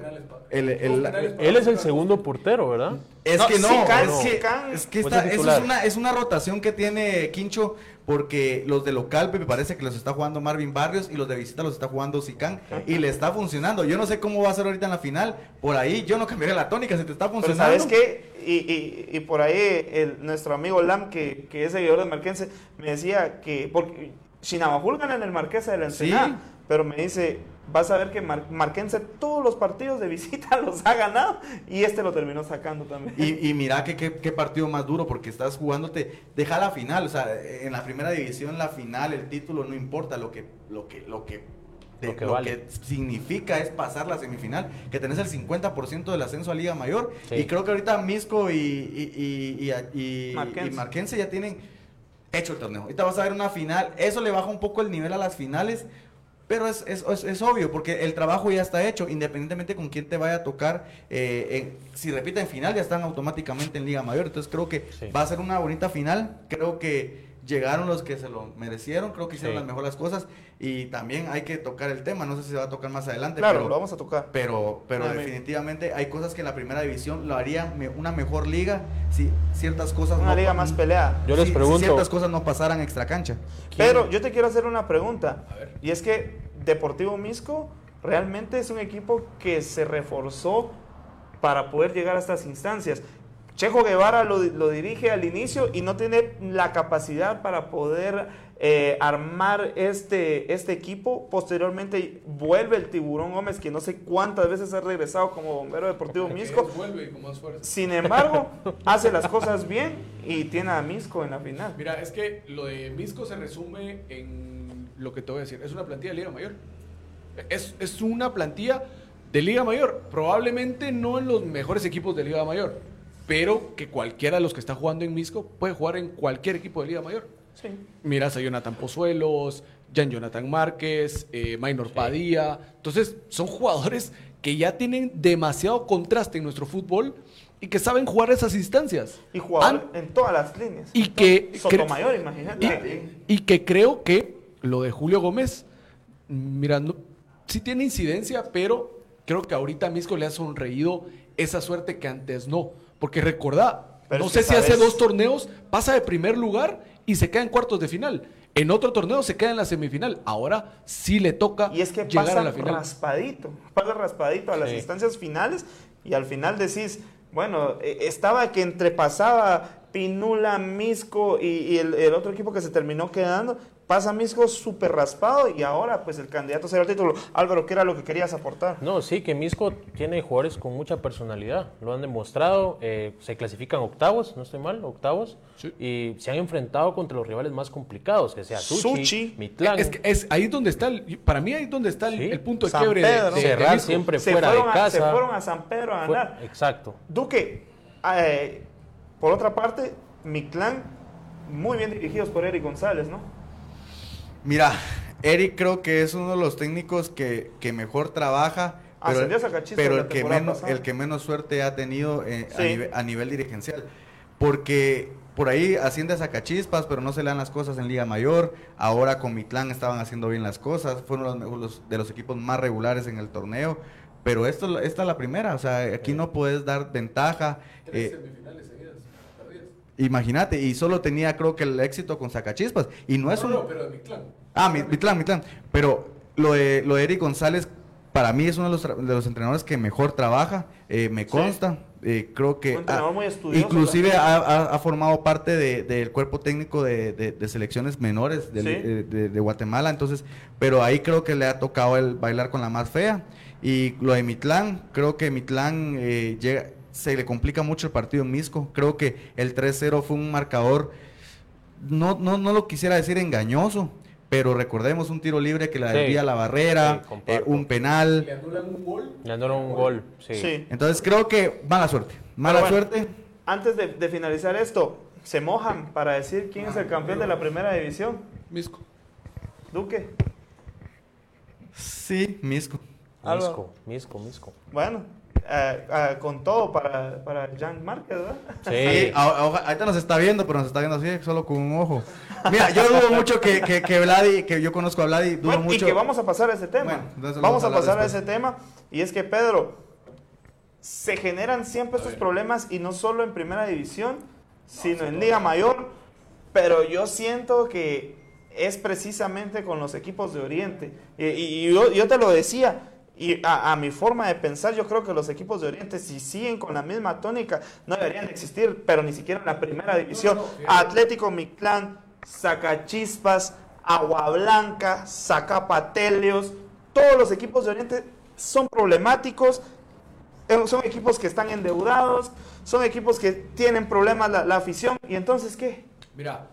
el- el- Él es el segundo portero, ¿verdad? Es No, que no, Sicán, es, que, Sicán. es que Pues esta- es eso titular. es una, es una rotación que tiene Quincho porque los de local me parece que los está jugando Marvin Barrios y los de visita los está jugando Sicán y le está funcionando. Yo no sé cómo va a ser ahorita en la final. Por ahí yo no cambiaría la tónica si te está Pero funcionando. ¿sabes qué? Y, y- y por ahí el- nuestro amigo Lam, que, que es seguidor de Marquense, me decía que... Porque Chinabajul gana en el Marquesa de la Ensenada, Sí. pero me dice, vas a ver que Mar- Marquense todos los partidos de visita los ha ganado y este lo terminó sacando también. Y, y mira que qué partido más duro porque estás jugándote, deja la final, o sea, en la primera división la final, el título no importa, lo que lo que lo que Lo que vale. significa es pasar la semifinal, que tenés el 50% del ascenso a Liga Mayor Sí. y creo que ahorita Misco y y, y, y- y- Marquense. y Marquense ya tienen hecho el torneo. Ahorita vas a ver una final, eso le baja un poco el nivel a las finales. Pero es, es, es- es obvio, porque el trabajo ya está hecho, independientemente con quién te vaya a tocar. eh, en- si repita en final, ya están automáticamente en Liga Mayor. Entonces creo que Sí. va a ser una bonita final. Creo que llegaron los que se lo merecieron, creo que hicieron Sí. las mejores cosas. Y también hay que tocar el tema, no sé si se va a tocar más adelante. claro, pero, lo vamos a tocar. pero, pero me- definitivamente hay cosas que en la primera división lo harían me- una mejor liga si ciertas cosas Una no liga más peleada. Yo les si- si pregunto- ciertas cosas no pasaran extra cancha. Pero yo te quiero hacer una pregunta. A ver. Y es que Deportivo Misco realmente es un equipo que se reforzó para poder llegar a estas instancias. Chejo Guevara lo, lo dirige al inicio y no tiene la capacidad para poder eh, armar este, este equipo. Posteriormente vuelve el Tiburón Gómez, que no sé cuántas veces ha regresado como bombero deportivo Misco. Vuelve con más fuerza. Sin embargo, hace las cosas bien y tiene a Misco en la final. Mira, es que lo de Misco se resume en lo que te voy a decir. Es una plantilla de Liga Mayor. Es, es una plantilla de Liga Mayor. Probablemente no en los mejores equipos de Liga Mayor. Pero que cualquiera de los que está jugando en Misco puede jugar en cualquier equipo de Liga Mayor. Sí. Miras a Jonathan Pozuelos, Jan Jonathan Márquez, eh, Maynor Padilla. Entonces, son jugadores que ya tienen demasiado contraste en nuestro fútbol y que saben jugar esas instancias. Y jugador An- en todas las líneas. y que Sotomayor, y, imagínate. y que creo que lo de Julio Gómez, mira, no- sí tiene incidencia, pero creo que ahorita Misco le ha sonreído esa suerte que antes no. Porque recordá, Pero no sé si hace dos torneos pasa de primer lugar y se queda en cuartos de final. En otro torneo se queda en la semifinal. Ahora sí le toca Y es que llegar pasa a la final. raspadito, pasa raspadito a las Sí. instancias finales y al final decís, bueno, eh, estaba que entrepasaba Pinula, Misco y, y el, el otro equipo que se terminó quedando, pasa Misco súper raspado y ahora pues el candidato será el título. Álvaro, ¿qué era lo que querías aportar? No, sí, que Misco tiene jugadores con mucha personalidad. Lo han demostrado. eh, se clasifican octavos, no estoy mal, octavos. Sí. Y se han enfrentado contra los rivales más complicados, que sea Suchi, Suchi. Mitlán. Es, que es ahí donde está, el- para mí ahí es donde está el, Sí. el punto de San quiebre de- Pedro. de, de Cerrar Misco. siempre Se fuera de fueron, a, casa. se fueron a San Pedro a Fue- ganar. exacto. Duque, eh, por otra parte, mi clan, muy bien dirigidos por Eric González, ¿no? Mira, Eric creo que es uno de los técnicos que, que mejor trabaja, pero, Ascendió a Zacachispas pero la el, que menos, pasada. el que menos suerte ha tenido eh, a, Sí. nive- a nivel dirigencial. Porque por ahí asciende a Zacachispas, pero no se le dan las cosas en Liga Mayor. Ahora con Mitlán estaban haciendo bien las cosas, fueron los- de los equipos más regulares en el torneo. Pero esto, esta es la primera, o sea, aquí no puedes dar ventaja. eh, Imagínate, y solo tenía creo que el éxito con Zacachispas. Y no es un... pero de mi clan. Ah, mi, Mitlán, Mitlán. Pero lo de, lo de Eric González, para mí es uno de los, tra- de los entrenadores que mejor trabaja, eh, me consta. eh, creo que Un entrenador ha- muy inclusive ha, ha- ha formado parte de- del cuerpo técnico de, de- de selecciones menores del- Sí. eh, de, de Guatemala. Entonces, pero ahí creo que le ha tocado el bailar con la más fea. Y lo de Mitlán, creo que Mitlán eh, llega, se le complica mucho el partido en Misco. Creo que el 3-0 fue un marcador no, no, no lo quisiera decir engañoso, pero recordemos un tiro libre que la Sí. desvía la barrera, Sí, eh, un penal. Le anulan un gol. Le anularon un gol. Sí. Sí. Entonces creo que mala suerte. Mala bueno, suerte. Antes de, de finalizar esto, se mojan para decir quién es el campeón de la primera división. Misco. Duque. Sí, Misco. Misco, Misco, Misco. Bueno, eh, eh, con todo para, para Jan Márquez, ¿verdad? Sí, Sí. a- a- ahorita nos está viendo, pero nos está viendo así, solo con un ojo. Mira, yo dudo mucho que, que, que Vladi, que yo conozco a Vladi, dudo Bueno, mucho. y que vamos a pasar a ese tema. Bueno, vamos, a a pasar a después. ese tema. Y es que, Pedro, se generan siempre estos problemas y no solo en primera división, sino en Liga Mayor. Pero yo siento que es precisamente con los equipos de Oriente. Y, y yo, yo te lo decía. Y a, a mi forma de pensar, yo creo que los equipos de Oriente, si siguen con la misma tónica, no deberían existir, pero ni siquiera en la primera división. Atlético Mictlán, Zacachispas, Agua Blanca, Zacapatelios, todos los equipos de Oriente son problemáticos. eh, Son equipos que están endeudados, son equipos que tienen problemas la, la afición. ¿Y entonces qué? Mira,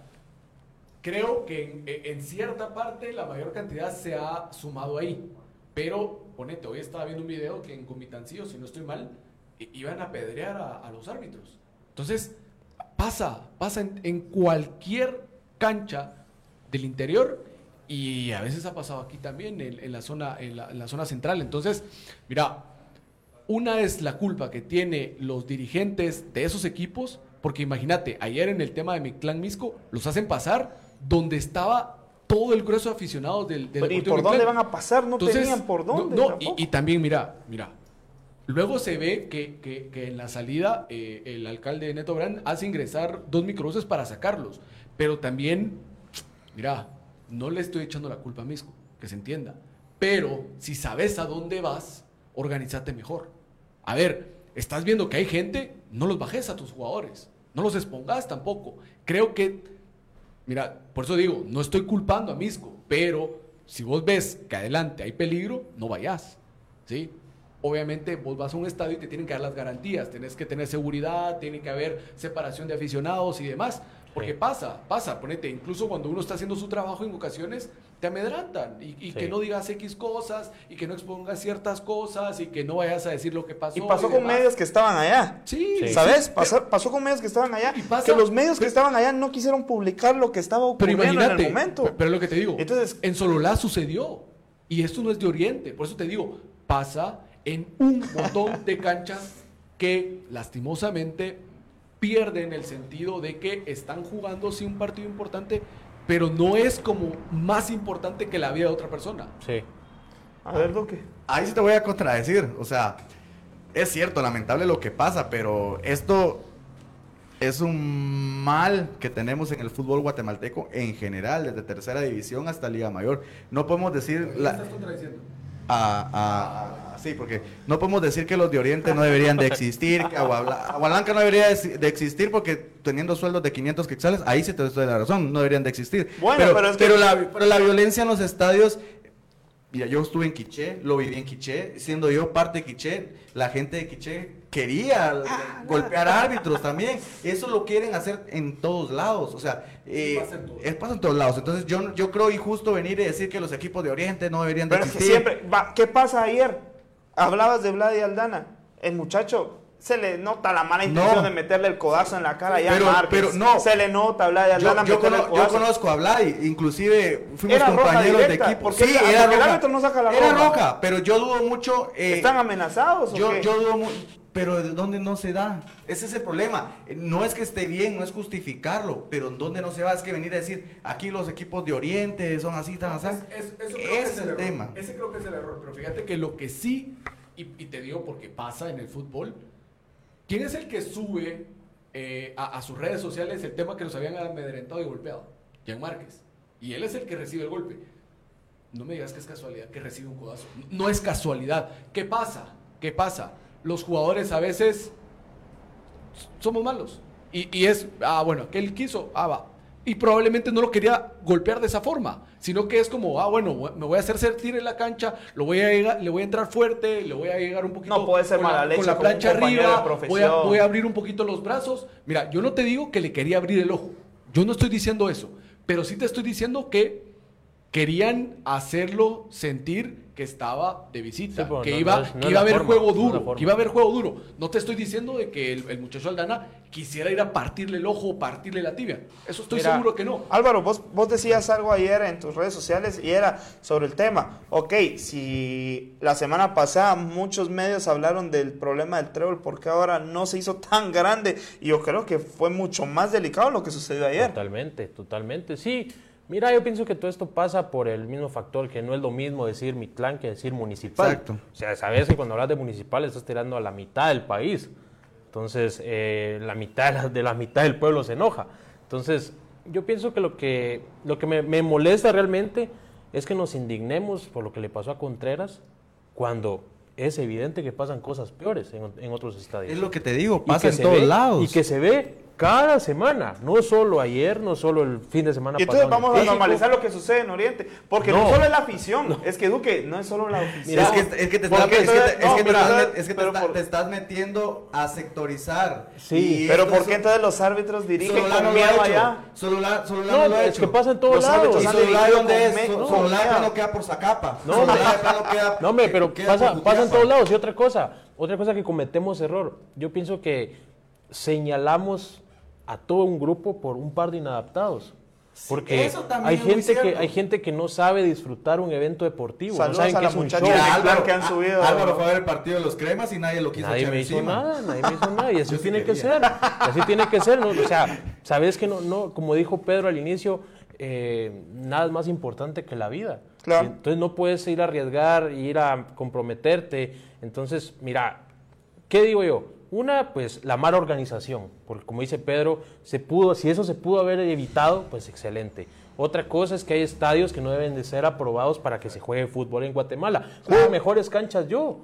creo que en, en cierta parte la mayor cantidad se ha sumado ahí. Pero, hoy estaba viendo un video que en Comitancillo, si no estoy mal, iban a apedrear a, los árbitros. Entonces, pasa, pasa en, cualquier cancha del interior y a veces ha pasado aquí también, en, la, zona, en, la, en la zona central. Entonces, mira, una es la culpa que tiene los dirigentes de esos equipos, porque imagínate, ayer en el tema de mi clan Misco, los hacen pasar donde estaba todo el grueso de aficionados del, del Pero, ¿y por dónde van a pasar? No Entonces, tenían por dónde. No, no, y, y también, mira, mira. Luego se ve que, que- que en la salida eh, el alcalde Neto Brand hace ingresar dos microbuses para sacarlos. Pero también, mira, no le estoy echando la culpa a Misco, que se entienda. Pero si sabes a dónde vas, organízate mejor. A ver, estás viendo que hay gente, no los bajes a tus jugadores. No los expongas tampoco. Creo que Mira, por eso digo, no estoy culpando a Misco, pero si vos ves que adelante hay peligro, no vayas. ¿Sí? Obviamente vos vas a un estadio y te tienen que dar las garantías, tenés que tener seguridad, tiene que haber separación de aficionados y demás, Porque Sí. pasa, pasa, ponete, incluso cuando uno está haciendo su trabajo en ocasiones, te amedrantan y, y Sí. que no digas X cosas y que no expongas ciertas cosas y que no vayas a decir lo que pasó. Y pasó con demás. medios que estaban allá. Sí, Sí. ¿Sabes? sí, Pasó, pasó con medios que estaban allá. Y pasa- que los medios que pero- estaban allá no quisieron publicar lo que estaba Pero ocurriendo en el momento. pe- pero es lo que te digo, Entonces- en Sololá sucedió y esto no es de Oriente, por eso te digo, pasa en un montón de canchas que lastimosamente pierden el sentido de que están jugando sí un partido importante, pero no es como más importante que la vida de otra persona. Sí. A ver, Duque. Ahí sí te voy a contradecir. O sea, es cierto, lamentable lo que pasa, pero esto es un mal que tenemos en el fútbol guatemalteco en general, desde tercera división hasta Liga Mayor. No podemos decir... La, a, a- a- sí, porque no podemos decir que los de Oriente no deberían de existir, que Agua, Agua Blanca no debería de, existir porque teniendo sueldos de 500 quetzales, ahí sí te doy la razón, no deberían de existir. Bueno, pero es que- la, pero la violencia en los estadios Mira, yo estuve en Quiché, lo viví en Quiché, siendo yo parte de Quiché, la gente de Quiché quería Ah, golpear árbitros también. Eso lo quieren hacer en todos lados, o sea, eh, pasa en todos. es- pasa en todos lados. Entonces yo, yo creo injusto venir y decir que los equipos de Oriente no deberían de Pero es que existir. siempre. va, ¿Qué pasa ayer? Hablabas de Vlad y Aldana. El muchacho. Se le nota la mala intención No. de meterle el codazo en la cara ya Pero- a Márquez. pero no. Se le nota a Vlad y Yo, Aldana yo cono- yo conozco a Blay, inclusive fuimos Era compañeros directa, de equipo. Sí, era porque el roja. árbitro no saca la Era roja. roja, pero yo dudo mucho. eh, ¿Están amenazados o Yo, qué? yo dudo mu- pero ¿de dónde no se da? Ese es el problema. Eh, No es que esté bien, no es justificarlo, pero ¿en dónde no se va? Es que venir a decir, aquí los equipos de Oriente son así, tan así. Es- es- eso creo Ese que es el error. tema. Ese creo que es el error. Pero fíjate que lo que sí, y, y te digo porque pasa en el fútbol, ¿quién es el que sube eh, a, a sus redes sociales el tema que los habían amedrentado y golpeado? Jan Márquez. Y él es el que recibe el golpe. No me digas que es casualidad que recibe un codazo. No es casualidad. ¿Qué pasa? ¿Qué pasa? Los jugadores a veces somos malos. Y, y es, ah, bueno, que él quiso, ah, va. Y probablemente no lo quería golpear de esa forma, sino que es como, ah, bueno, me voy a hacer sentir en la cancha, lo voy a llegar- le voy a entrar fuerte, le voy a llegar un poquito No puede ser con la- mala leche con la plancha arriba, voy a, voy a abrir un poquito los brazos. Mira, yo no te digo que le quería abrir el ojo, yo no estoy diciendo eso, pero sí te estoy diciendo que querían hacerlo sentir que estaba de visita, Sí, que no- iba, no es- no que es iba a haber forma, juego duro, que iba a haber juego duro. No te estoy diciendo de que el, el muchacho Aldana quisiera ir a partirle el ojo o partirle la tibia. Eso estoy Mira, seguro que no. Álvaro, vos, vos decías algo ayer en tus redes sociales y era sobre el tema. Ok, si la semana pasada muchos medios hablaron del problema del trébol, ¿por qué ahora no se hizo tan grande? Y yo creo que fue mucho más delicado lo que sucedió ayer. Totalmente, totalmente. Sí, mira, yo pienso que todo esto pasa por el mismo factor, que no es lo mismo decir Mitlán que decir municipal. Exacto. O sea, sabes que cuando hablas de municipal estás tirando a la mitad del país. Entonces, eh, la mitad de la mitad del pueblo se enoja. Entonces, yo pienso que lo que, lo que me, me molesta realmente es que nos indignemos por lo que le pasó a Contreras cuando es evidente que pasan cosas peores en, en otros estadios. Es lo que te digo, pasa en todos ve- lados. Y que se ve cada semana, no solo ayer, no solo el fin de semana Y entonces pasado en vamos a México. normalizar lo que suede en Oriente. Porque no, No. solo es la afición, es que Duque no es solo la afición. Mira, es que, es que te, estás, Porque es que te- es no, estás, entonces- met- es que te pero está- por- te estás metiendo a sectorizar. Sí, Pero ¿por es- qué entonces los árbitros dirigen Sololá con no miedo allá? No, no lo ha es hecho. que pasa en todos Los lados. árbitros ¿Y han Sololá dirigido dónde con es? me- So- no, mira. no queda por Zacapa. No, No, hombre, pero queda pasa, en todos lados. Y otra cosa, otra cosa que cometemos error. Yo pienso que señalamos a todo un grupo por un par de inadaptados. Porque eso hay gente que hay gente que no sabe disfrutar un evento deportivo. Saludos no saben a que la es un muchacha show. Álvaro, que han subido- Álvaro fue a ver el partido de los cremas y nadie lo quiso Nadie echar me hizo encima. nada, nadie me hizo nada, y así Yo tiene que ser, así tiene que ser, ¿no? o sea, sabes que no, no, como dijo Pedro al inicio, eh, nada es más importante que la vida. Claro. Entonces no puedes ir a arriesgar, ir a comprometerte. Entonces, mira, ¿qué digo yo? Una, pues la mala organización, porque como dice Pedro, se pudo, si eso se pudo haber evitado, pues excelente. Otra cosa es que hay estadios que no deben de ser aprobados para que se juegue fútbol en Guatemala. Juego mejores canchas yo.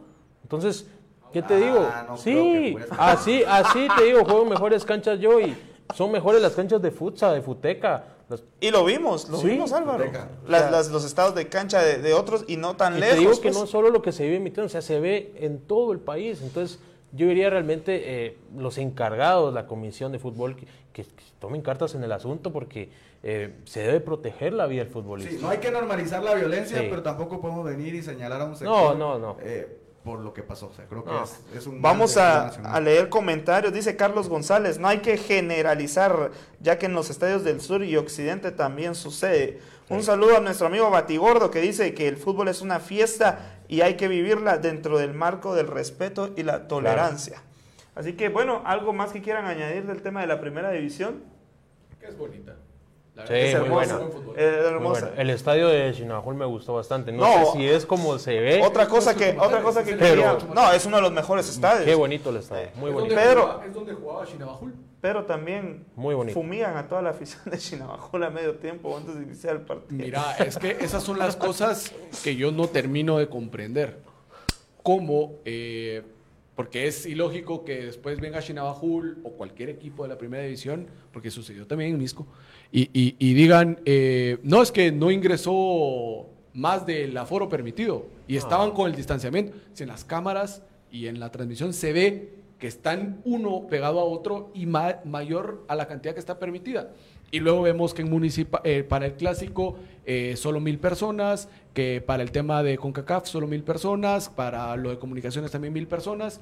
Entonces, ¿qué te Ah, digo? no sí, así, así te digo, juego mejores canchas yo y son mejores las canchas de futsal, de futeca. Las- Y lo vimos, lo Sí, vimos Álvaro. Las- las- los estados de cancha de, de otros y no tan Y lejos. te digo que pues. no solo lo que se vive en o sea, se ve en todo el país. Entonces, yo diría realmente eh, los encargados, la comisión de fútbol, que, que- que tomen cartas en el asunto porque eh, se debe proteger la vida del futbolista. Sí, no hay que normalizar la violencia, Sí. pero tampoco podemos venir y señalar a un No, sector no, no. eh, por lo que pasó. O sea, creo que No. es, es un Vamos mal de la a, a leer comentarios. Dice Carlos González, no hay que generalizar, ya que en los estadios del sur y occidente también sucede. Un saludo a nuestro amigo Batigordo que dice que el fútbol es una fiesta y hay que vivirla dentro del marco del respeto y la tolerancia. Así que bueno, algo más que quieran añadir del tema de la primera división. Que es bonita. Sí, es. Es hermosa. bueno. El estadio de Chinajul me gustó bastante. No, No, sé si es como se ve. Otra cosa es que, otra cosa es que quería, Pero- no, es uno de los mejores estadios. Qué bonito el estadio. Muy Es bonito. donde Pero- jugaba- es donde jugaba Shinabajul. Pero también Muy bonito. fumigan a toda la afición de Chinabajul a medio tiempo antes de iniciar el partido. Mira, es que esas son las cosas que yo no termino de comprender. ¿Cómo? eh, porque es ilógico que después venga Shinabajul o cualquier equipo de la primera división, porque sucedió también en Misco, y, y- y digan, eh, no, es que no ingresó más del aforo permitido y estaban con el distanciamiento. Si en las cámaras y en la transmisión se ve que están uno pegado a otro y ma- mayor a la cantidad que está permitida. Y luego vemos que en municipa eh, para el clásico eh, solo mil personas, que para el tema de CONCACAF solo mil personas, para lo de comunicaciones también mil personas.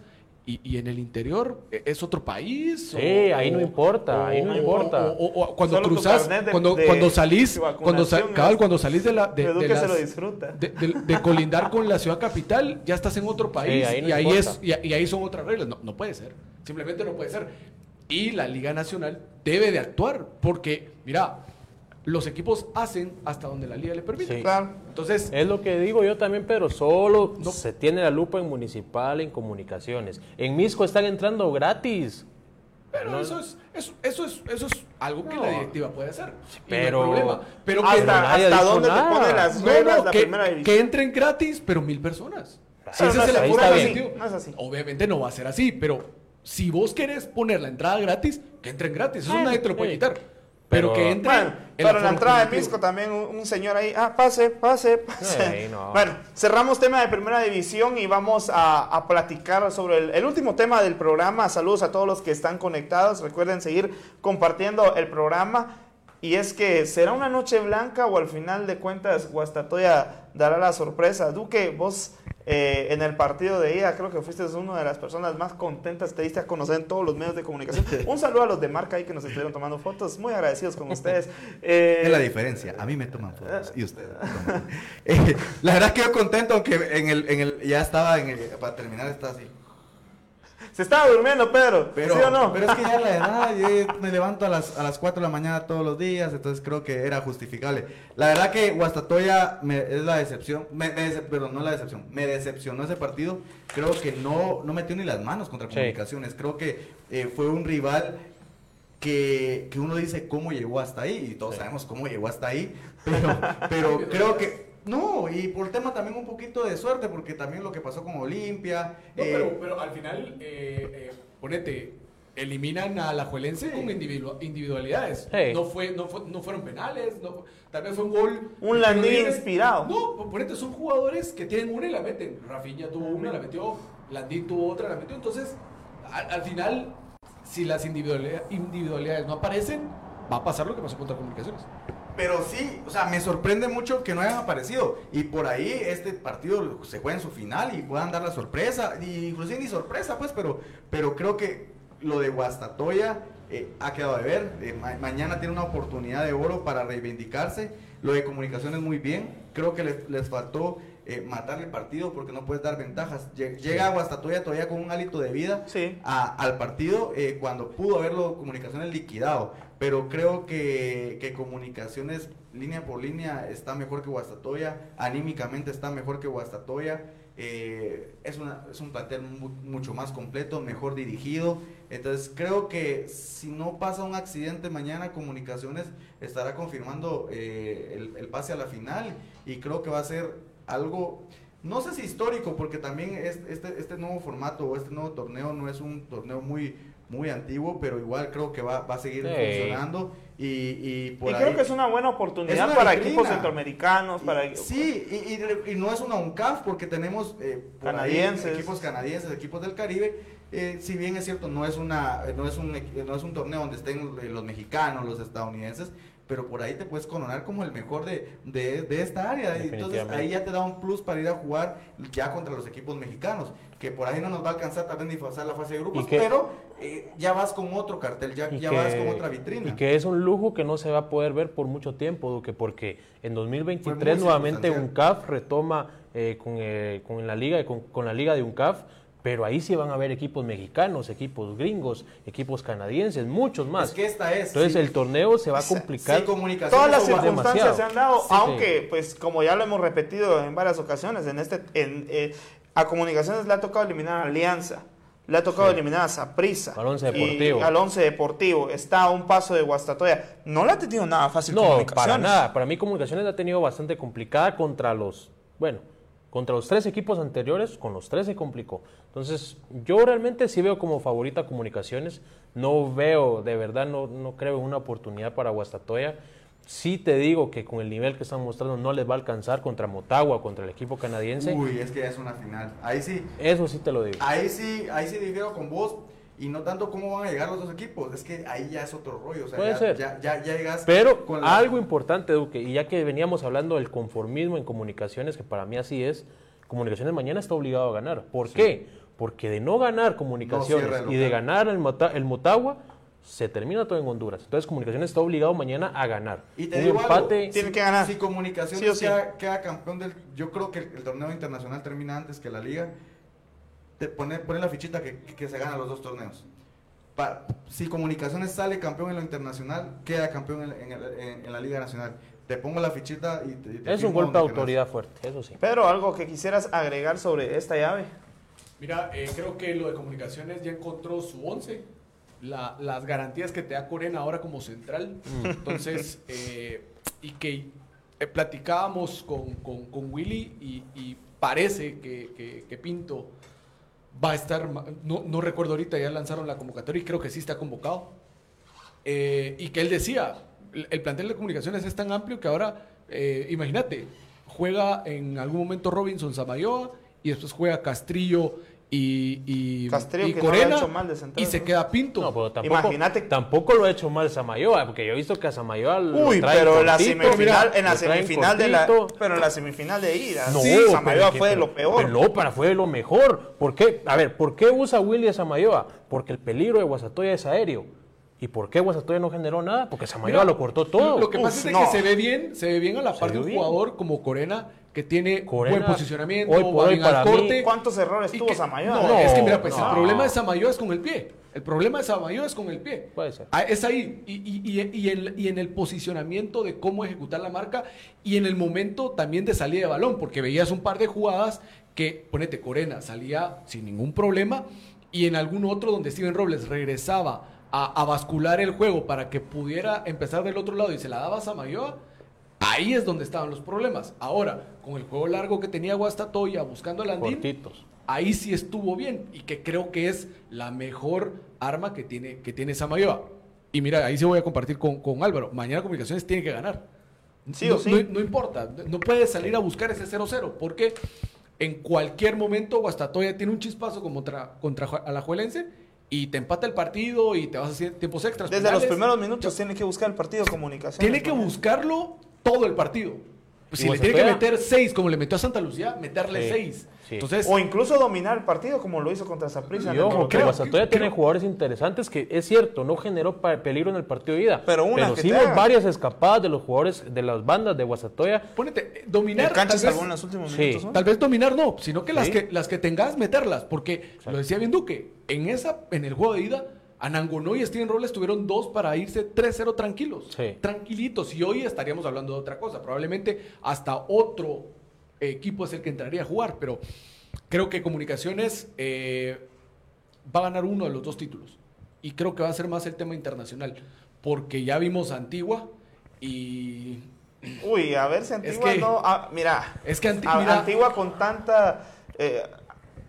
Y, y en el interior eh, es otro país. Sí, ahí no importa, ahí no importa. O, o- o cuando Solo cruzas, de- cuando, de- cuando salís, cuando, sa- vacunación cabal, cuando salís de la de, de que las- se lo disfruta. de, de- de colindar con la ciudad capital, ya estás en otro país ahí no y, ahí es, y, y ahí son otras reglas. No, no puede ser. Simplemente no puede ser. Y la Liga Nacional debe de actuar porque, mira, los equipos hacen hasta donde la liga le permite. Sí. Claro. Entonces, Es lo que digo yo también, pero solo se tiene la lupa en municipal, en comunicaciones. En Misco están entrando gratis. pero no- eso, es, eso, eso, es, eso es algo que No. la directiva puede hacer. No hay pero- problema. Pero que, hasta hasta dónde nada. te pone las No, reglas no, la que, primera que división. entren gratis, pero mil personas. Si Pero ese es el así. Obviamente no va a ser así, pero si vos querés poner la entrada gratis, que entren gratis. Eso Bueno, nadie te lo puede sí. quitar. Pero, Pero- que entren. Bueno, el pero en la entrada de. Misco también un, un señor ahí, ah, pase, pase, pase. No. Bueno, cerramos tema de primera división y vamos a, a platicar sobre el, el último tema del programa. Saludos a todos los que están conectados. Recuerden seguir compartiendo el programa. Y es que será una noche blanca o al final de cuentas Guastatoya dará la sorpresa. Duque, vos eh, en el partido de ida creo que fuiste una de las personas más contentas, te diste a conocer en todos los medios de comunicación. Un saludo a los de marca ahí que nos estuvieron tomando fotos, muy agradecidos con ustedes. Eh, Es la diferencia. A mí me toman fotos y ustedes. Eh, la verdad es que yo contento, aunque en el, en el, ya estaba en el, para terminar está así. Se estaba durmiendo, Pedro, Pero, ¿sí o no? pero es que ya la edad, yo me levanto a las, a las 4 de la mañana todos los días, entonces creo que era justificable. La verdad que Guastatoya me- es la decepción, me, me decep- perdón, no la decepción, me decepcionó ese partido. Creo que no, no metió ni las manos contra Sí. Comunicaciones. Creo que eh, fue un rival que, que uno dice cómo llegó hasta ahí, y todos sabemos cómo llegó hasta ahí, pero, pero creo que... No, y por tema también un poquito de suerte, porque también lo que pasó con Olimpia. No, eh, pero, pero al final, eh, eh, ponete, eliminan a la Juelense con individu- individualidades. Sí. No, fue, no, fue- no fueron penales, no, tal vez fue un gol. Un Landín inspirado. No, ponete, son jugadores que tienen una y la meten. Rafinha tuvo una, la metió. Landín tuvo otra, la metió. Entonces, al, al final, si las individualidad- individualidades no aparecen, va a pasar lo que pasó contra Comunicaciones. Pero sí, o sea, me sorprende mucho que no hayan aparecido. Y por ahí este partido se juega en su final y puedan dar la sorpresa. Y inclusive ni sorpresa, pues, pero, pero creo que lo de Guastatoya eh, ha quedado de ver. Eh, ma- mañana tiene una oportunidad de oro para reivindicarse. Lo de comunicaciones muy bien. Creo que les, les faltó eh, matar el partido porque no puedes dar ventajas. Lle- Llega Guastatoya todavía con un hálito de vida Sí. a- al partido eh, cuando pudo haberlo comunicaciones liquidado. Pero creo que, que comunicaciones línea por línea está mejor que Guastatoya, anímicamente está mejor que Guastatoya. eh, es, una, es un plantel mu- mucho más completo, mejor dirigido. Entonces creo que si no pasa un accidente mañana, Comunicaciones estará confirmando eh, el, el pase a la final y creo que va a ser algo, no sé si histórico, porque también es- este, este nuevo formato o este nuevo torneo no es un torneo muy, muy antiguo, pero igual creo que va, va a seguir Sí. funcionando y, y por y ahí- creo que es una buena oportunidad una para vitrina. equipos centroamericanos, para Y- sí, y, y- y no es una UNCAF porque tenemos eh, por ahí Canadienses. equipos canadienses, equipos del Caribe. eh, si bien es cierto, no es una, no es un, no es un torneo donde estén los mexicanos, los estadounidenses, pero por ahí te puedes coronar como el mejor de, de, de esta área. Entonces ahí ya te da un plus para ir a jugar ya contra los equipos mexicanos, que por ahí no nos va a alcanzar tal vez ni pasar la fase de grupos, que- pero eh, ya vas con otro cartel, ya, ya que- vas con otra vitrina. Y que es un lujo que no se va a poder ver por mucho tiempo, Duque, porque en Fue 2023 muy nuevamente. UNCAF retoma eh, con, eh, con la liga con, con la liga de UNCAF, pero ahí sí van a haber equipos mexicanos, equipos gringos, equipos canadienses, muchos más. Es que esta es. Entonces sí. el torneo se va a complicar. sí, comunicación. Todas las circunstancias demasiado. se han dado, Sí. aunque, pues, como ya lo hemos repetido en varias ocasiones, en este, en, eh, a Comunicaciones le ha tocado eliminar a Alianza, le ha tocado eliminar a Saprissa, Al Once Deportivo. al Once Deportivo, está a un paso de Guastatoya. No le ha tenido nada fácil No, para nada. Para mí Comunicaciones la ha tenido bastante complicada contra los, bueno, contra los tres equipos anteriores, con los tres se complicó. Entonces, yo realmente sí veo como favorita Comunicaciones. No veo, de verdad, no, no creo una oportunidad para Guastatoya. Sí te digo que con el nivel que están mostrando no les va a alcanzar contra Motagua, contra el equipo canadiense. Uy, es que es una final. Ahí sí, Eso sí te lo digo. ahí sí, ahí sí difiero con vos. Y no tanto cómo van a llegar los dos equipos, es que ahí ya es otro rollo. O sea, Puede ya, ser. Ya, ya, ya llegas Pero con la- algo importante, Duque, y ya que veníamos hablando del conformismo en comunicaciones, que para mí así es, comunicaciones mañana está obligado a ganar. ¿Por qué? Porque de no ganar comunicaciones y de ganar el, Mota- el Motagua, se termina todo en Honduras. Entonces comunicaciones está obligado mañana a ganar. Y te Un digo empate. algo, Tiene si- que ganar. Si Comunicaciones Sí o sí. Queda, queda campeón del... Yo creo que el, el torneo internacional termina antes que la liga. Te pone, pone la fichita que, que se gana los dos torneos. Pa- si Comunicaciones sale campeón en lo internacional, queda campeón en, en en- en la Liga Nacional. Te pongo la fichita y te, te Es un golpe de autoridad fuerte, eso sí. Pero algo que quisieras agregar sobre esta llave. Mira, eh, creo que lo de comunicaciones ya encontró su once. La- las garantías que te da Corena ahora como central. Entonces, eh, y que eh, platicábamos con, con- con Willy y, y parece que, que- que Pinto va a estar, no, no recuerdo ahorita, ya lanzaron la convocatoria y creo que sí está convocado. Eh, y que él decía, el, el plantel de comunicaciones es tan amplio que ahora, eh, imagínate, juega en algún momento Robinson Samayoa y después juega Castrillo y, y, Castrillo y que no lo ha Corena hecho mal de central, y se ¿no? queda Pinto. No, pero tampoco, Imagínate- tampoco lo ha hecho mal Samayoa, porque yo he visto que a Samayoa lo Uy, traen pero la cortito, semifinal, mira, en la semifinal de la, pero en la semifinal de ida, No, sí, Samayoa fue de pero- lo peor. pero no, para fue de lo mejor. ¿Por qué? A ver, ¿por qué usa Willy a Samayoa? Porque el peligro de Guasatoya es aéreo. ¿Y por qué Guasatoya no generó nada? Porque Samayoa Mira, lo cortó todo. Lo que pasa Uf, es no. que se ve bien, se ve bien a la Se par de un bien. jugador como Corena que tiene Corena, buen posicionamiento, hoy por mí- corte. ¿Cuántos errores tuvo que- Samayoa? No, No, es que mira, pues no. el problema de Samayoa es con el pie. El problema de Samayoa es con el pie. Puede ser. Ah, Es ahí. Y, y- y- y en, y en el posicionamiento de cómo ejecutar la marca y en el momento también de salida de balón, porque veías un par de jugadas que, ponete, Corena salía sin ningún problema y en algún otro donde Steven Robles regresaba a, a bascular el juego para que pudiera empezar del otro lado y se la daba a Samayoa. Ahí es donde estaban los problemas. Ahora, con el juego largo que tenía Guastatoya buscando al Andín, Cortitos. ahí sí estuvo bien y que creo que es la mejor arma que tiene, que tiene Samayoa. Y mira, ahí sí voy a compartir con, con Álvaro. Mañana Comunicaciones tiene que ganar. Sí no, o sí. no- no importa, no puede salir a buscar ese 0-0 porque en cualquier momento Guastatoya tiene un chispazo contra, contra Alajuelense y te empata el partido y te vas a hacer tiempos extras. Desde los primeros minutos tiene que buscar el partido de comunicación. Tiene que buscarlo todo el partido. Pues si le tiene que meter 6 como le metió a Santa Lucía, meterle Sí, 6. Sí. Entonces, O incluso dominar el partido como lo hizo contra Saprissa. Y ojo, que europeo. Guastatoya tiene creo- jugadores interesantes que es cierto, no generó peligro en el partido de ida. Pero una que sí te vimos haga. varias escapadas de los jugadores de las bandas de Guastatoya. ponete, eh, dominar. Tal vez- en los últimos Sí. minutos. ¿no? Tal vez dominar no, sino que las que las que tengas meterlas, porque lo decía bien Duque, en esa en el juego de ida Anangonó y Steven Robles tuvieron dos para irse 3-0 tranquilos, Sí. tranquilitos y hoy estaríamos hablando de otra cosa, probablemente hasta otro equipo es el que entraría a jugar, pero creo que Comunicaciones eh, va a ganar uno de los dos títulos y creo que va a ser más el tema internacional, porque ya vimos a Antigua y Uy, a ver si Antigua que- no. ah, mira. es que Anti- a- mira- Antigua con tanta. eh,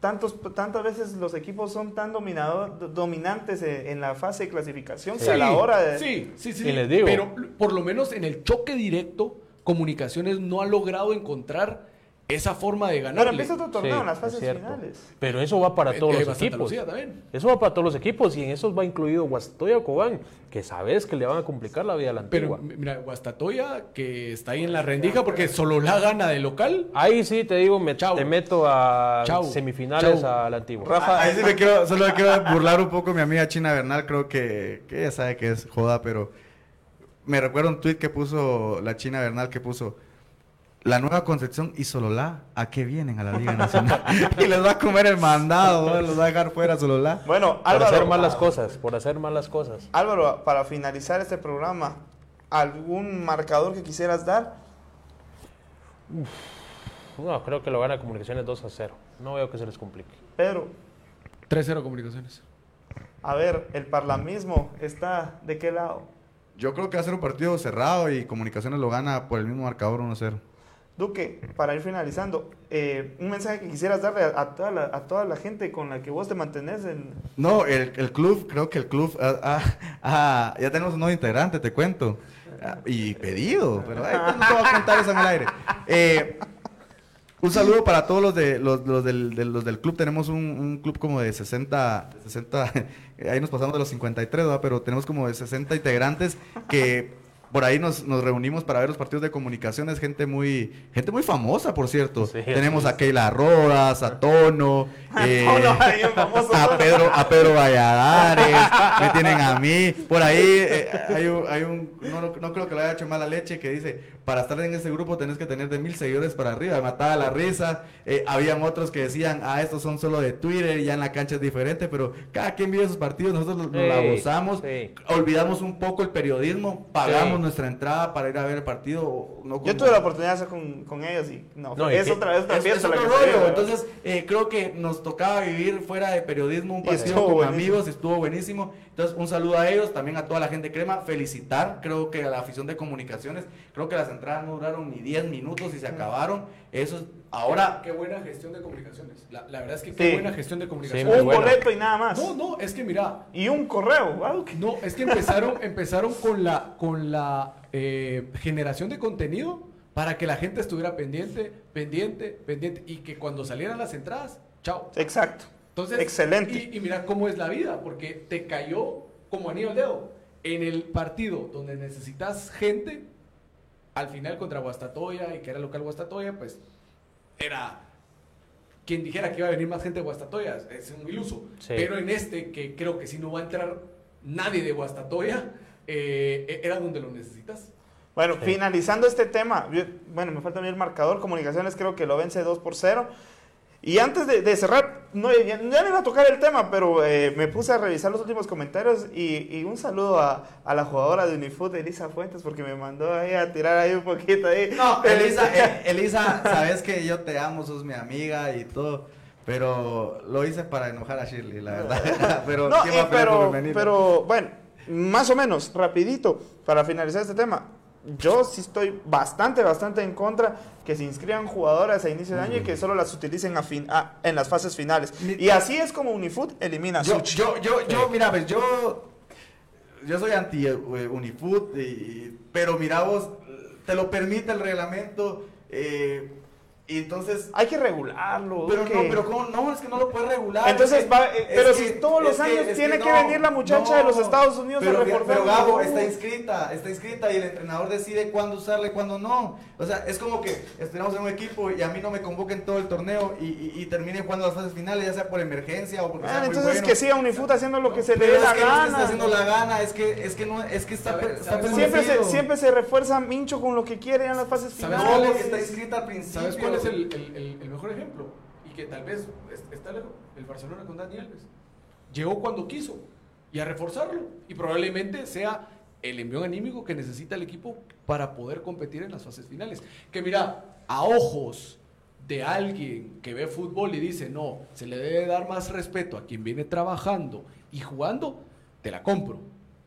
tantos, tantas veces los equipos son tan dominado- dominantes en, en la fase de clasificación que Sí, a la hora de... Sí, sí, sí. Y les digo. Pero por lo menos en el choque directo, Comunicaciones no ha logrado encontrar esa forma de ganar. Pero empieza otro torneo Sí, en las es fases finales. Pero eso va para Eh, todos eh, los equipos. Eso va para todos los equipos y en esos va incluido Guastatoya Cobán, que sabes que le van a complicar la vida a la Pero antigua. mira, Guastatoya, que está ahí en la rendija porque solo la gana de local. Ahí sí te digo, me, Chau. te meto a Chau. semifinales Chau. a la antigua. Rafa, Ah, Ahí sí me quiero, solo quiero burlar un poco a mi amiga China Bernal, creo que, que ella sabe que es joda, pero me recuerdo un tweet que puso la China Bernal que puso la nueva Concepción y Sololá, ¿a qué vienen a la Liga Nacional? y les va a comer el mandado, ¿no? los va a dejar fuera Sololá. Bueno, por Álvaro, hacer malas cosas, por hacer malas cosas. Álvaro, para finalizar este programa, ¿algún marcador que quisieras dar? No, creo que lo gana Comunicaciones 2 a 0. No veo que se les complique. Pedro, 3-0 Comunicaciones. a ver, el parlamismo está de qué lado? Yo creo que va a ser un partido cerrado y Comunicaciones lo gana por el mismo marcador 1-0. Duque, para ir finalizando, eh, un mensaje que quisieras darle a, toda la, a toda la gente con la que vos te mantenés en... No, el, el club, creo que el club, ah, ah, ah, ya tenemos un nuevo integrante, te cuento. Ah, y pedido, pero ay, no te voy a contar eso en el aire. Eh, un saludo para todos los, de, los, los del, de- los del club. Tenemos un, un club como de 60, de 60 ahí nos pasamos de los 53, ¿verdad? pero tenemos como de 60 integrantes que por ahí nos, nos reunimos para ver los partidos de comunicaciones. Gente muy, gente muy famosa, por cierto. Sí, tenemos sí, a Keila Rodas, a Tono, eh, a Tono. Pedro, a Pedro Valladares, me tienen a mí. Por ahí eh, hay un, hay un no, no- creo que lo haya hecho mala leche, que dice, para estar en ese grupo tenés que tener de mil seguidores para arriba. Me mataba la risa. Eh, habían otros que decían, ah, estos son solo de Twitter, ya en la cancha es diferente, pero cada quien vive sus partidos, nosotros nos, Sí, gozamos. sí. Olvidamos un poco el periodismo, pagamos Nuestra entrada para ir a ver el partido. No Yo tuve la oportunidad de hacer con, con ellos y no, No, es que- otra vez otra es, fiesta es Entonces, eh, creo que nos tocaba vivir fuera de periodismo un partido con buenísimo. amigos, estuvo buenísimo. Entonces, un saludo a ellos, también a toda la gente crema, felicitar, creo que a la afición de comunicaciones, creo que las entradas no duraron ni 10 minutos y se acabaron. Eso es, ahora, Qué buena gestión de comunicaciones. La, la verdad es que Sí. qué buena gestión de Sí, comunicaciones. muy Un bueno. boleto y nada más. No, no, es que mira, Y un correo. ah, ok. No, es que empezaron, empezaron con la, con la eh, generación de contenido para que la gente estuviera pendiente, pendiente, pendiente y que cuando salieran las entradas, chao. Exacto. Entonces, Excelente. Y, y mira cómo es la vida, porque te cayó como anillo al dedo. En el partido donde necesitas gente, al final contra Guastatoya y que era local Guastatoya, pues era quien dijera que iba a venir más gente de Guastatoya, es un iluso. Sí. Pero en este, que creo que si no va a entrar nadie de Guastatoya, eh, era donde lo necesitas. Bueno, Sí. finalizando este tema, yo- bueno, me falta el marcador, comunicaciones creo que lo vence 2 por 0. Y antes de, de cerrar, no, ya, ya no iba a tocar el tema, pero eh, me puse a revisar los últimos comentarios y, y un saludo a, a la jugadora de Unifoot, Elisa Fuentes, porque me mandó ahí a tirar ahí un poquito ahí. no, Elisa, eh, Elisa, sabes que yo te amo, sos mi amiga y todo. Pero lo hice para enojar a Shirley, la verdad. pero, No, ¿quién eh, pero, pero bueno, más o menos, rapidito, para finalizar este tema. Yo sí estoy bastante, bastante en contra que se inscriban jugadoras a inicio de año y que solo las utilicen a fin, a- en las fases finales. Y así es como Unifoot elimina a Yo, Suchi. yo, yo, yo, mira, pues yo, yo soy anti eh, Unifood, y- pero mira vos, te lo permite el reglamento, eh, y entonces, Hay que regularlo. pero no, pero cómo, no, es que no lo puedes regular. Entonces es que- va- eh, pero que- si todos los que- años tiene que no, venir la muchacha de los Estados Unidos a pero, reforzar Pero el Gabo está inscrita, está inscrita y el entrenador decide cuándo usarla y cuándo no. O sea, es como que estemos en un equipo y a mí no me convoquen todo el torneo y, y, y termine jugando las fases finales, ya sea por emergencia o porque sea Bueno, muy entonces bueno. que siga Unifoot haciendo lo que se le Pero dé es la que no es que gana. está haciendo la gana, es que, es que no, es que está, ¿Sabe- está Siempre se, siempre se refuerza Mincho con lo que quiere en las fases ¿Sabes No, finales. porque está inscrita al principio. ¿Sabes cuál es el, mejor ejemplo? Y que tal vez es- está lejos. El Barcelona con Dani Alves. Llegó cuando quiso y a reforzarlo. Y probablemente sea el envión anímico que necesita el equipo para poder competir en las fases finales. Que mira, a ojos de alguien que ve fútbol y dice, no, se le debe dar más respeto a quien viene trabajando y jugando, te la compro.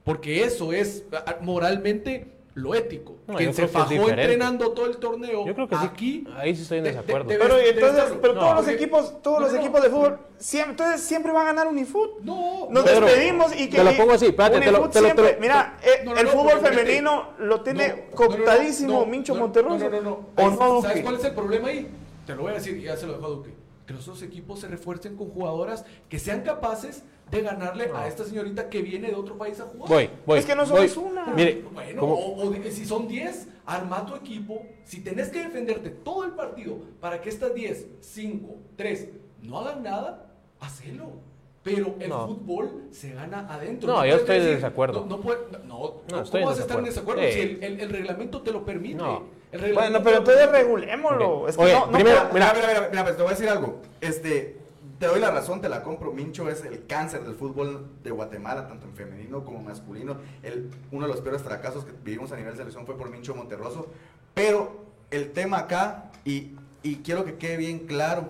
Porque eso es a- a- moralmente lo ético. No, se que fajó entrenando todo el torneo. Yo creo que sí. aquí. Ahí sí estoy en de- desacuerdo. de- Pero entonces, pero todos los equipos, todos No, los no, equipos de fútbol siempre, entonces siempre van a ganar Unifoot. No, Nos despedimos y que te lo pongo así, espérate, te lo- te lo- te lo- siempre- mira, eh, el no, fútbol femenino lo tiene No, no, no, cooptadísimo no, Mincho no, Monterroso. No, no, no. ¿O Ahí, no, ¿Sabes cuál es el problema ahí? Te lo voy a decir y ya se lo dejo a Duque. Que los dos equipos se refuercen con jugadoras que sean capaces de ganarle a esta señorita que viene de otro país a jugar. Voy, voy. Es que no voy. somos una. Mire, Bueno, o, si son 10, arma tu equipo. Si tenés que defenderte todo el partido para que estas 10, 5, 3 no hagan nada, hacelo. Pero el No. fútbol se gana adentro. No, yo estoy de desacuerdo. No, no, puede- no, no, No, estoy ¿cómo vas a estar en desacuerdo. Sí. si el, el- el reglamento te lo permite? El Bueno, pero entonces regulémoslo. Ok. Es que Oye, no, no primero, puedo- Mira, mira, mira, mira, pues te voy a decir algo. Este, te doy la razón, te la compro. Mincho es el cáncer del fútbol de Guatemala, tanto en femenino como masculino. El, uno de los peores fracasos que vivimos a nivel de selección fue por Mincho Monterroso. Pero el tema acá, y, y quiero que quede bien claro,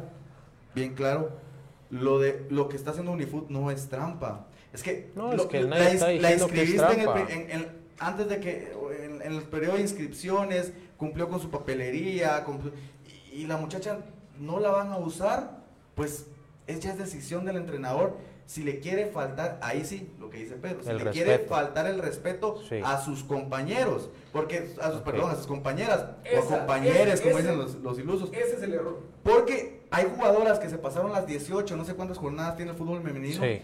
bien claro, lo de lo que está haciendo Unifoot no es trampa. Es que, No, es lo- que la, está la que es inscribiste en el en- en- antes de que en, en el periodo de inscripciones cumplió con su papelería cumplió- y, y la muchacha no la van a usar, pues es ya es decisión del entrenador. Si le quiere faltar, ahí sí, lo que dice Pedro, si El le quiere faltar el respeto Sí. a sus compañeros, porque a sus, Ok. perdón, a sus compañeras o compañeros, ese- como ese- dicen los, los ilusos. Ese es el error. Porque hay jugadoras que se pasaron las 18, no sé cuántas jornadas tiene el fútbol femenino, Sí.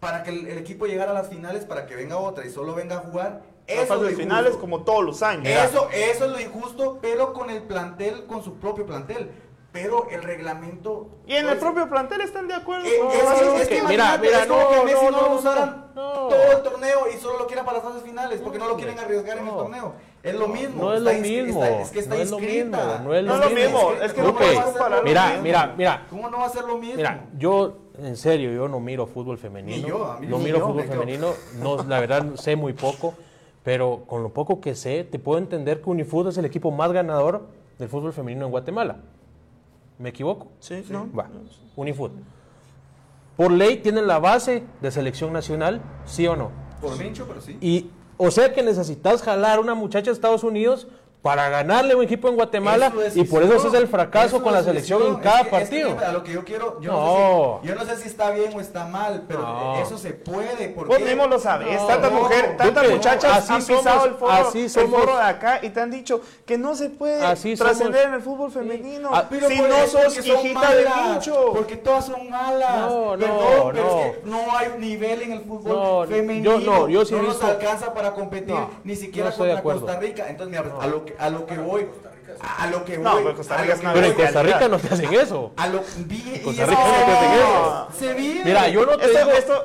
para que el, el equipo llegara a las finales, para que venga otra y solo venga a jugar. Las Eso es finales injusto. como todos los años. Eso, eso es lo injusto, pero con el plantel, con su propio plantel. Pero el reglamento. Y en el pues, propio plantel están de acuerdo. eh, No, es, no, es- no, es que mira, mira, es como no, que Messi no, no, no, lo usaran no. todo el torneo y solo lo quieran para las fases finales, porque no lo quieren arriesgar en el No. torneo. Es lo mismo. No es lo mismo. es que está no inscrita. No es No lo mismo, es que no Mira, mira, mira. ¿Cómo no va a ser lo mismo? Mira, yo, en serio, yo no miro fútbol femenino. Ni yo, a mí no miro yo, fútbol femenino. No, la verdad, sé muy poco. Pero con lo poco que sé, te puedo entender que Unifoot es el equipo más ganador del fútbol femenino en Guatemala. ¿Me equivoco? Sí, no. Va, Unifoot. Por ley tienen la base de selección nacional, ¿sí o no? Por Mincho, pero sí. Y, o sea que necesitas jalar a una muchacha de Estados Unidos para ganarle a un equipo en Guatemala Es y por eso ese es el fracaso con la selección en cada Es que- es que, partido. a lo que yo quiero, yo no. No. sé si, yo no sé si está bien o está mal, pero No. eso se puede. Porque Vos mismo lo sabes, No, tantas no, mujeres, tantas muchachas han pisado somos, el foro, así el foro de acá y te han dicho que no se puede Así trascender somos. en el fútbol femenino Ah, Pero si no sos hijita de Mincho. Porque todas son malas. No, no, Perdón, pero no. es que no hay nivel en el fútbol No, femenino. yo no, yo sí he nos alcanza para competir No, ni siquiera no contra. Costa Rica. Entonces, mira, a lo que a lo que voy, a lo que voy, No, pero Costa Rica en voy, Costa Rica no te hacen eso. a lo vi, Costa Rica no te hacen eso. Se vive. Mira, yo no te Esto- digo, esto,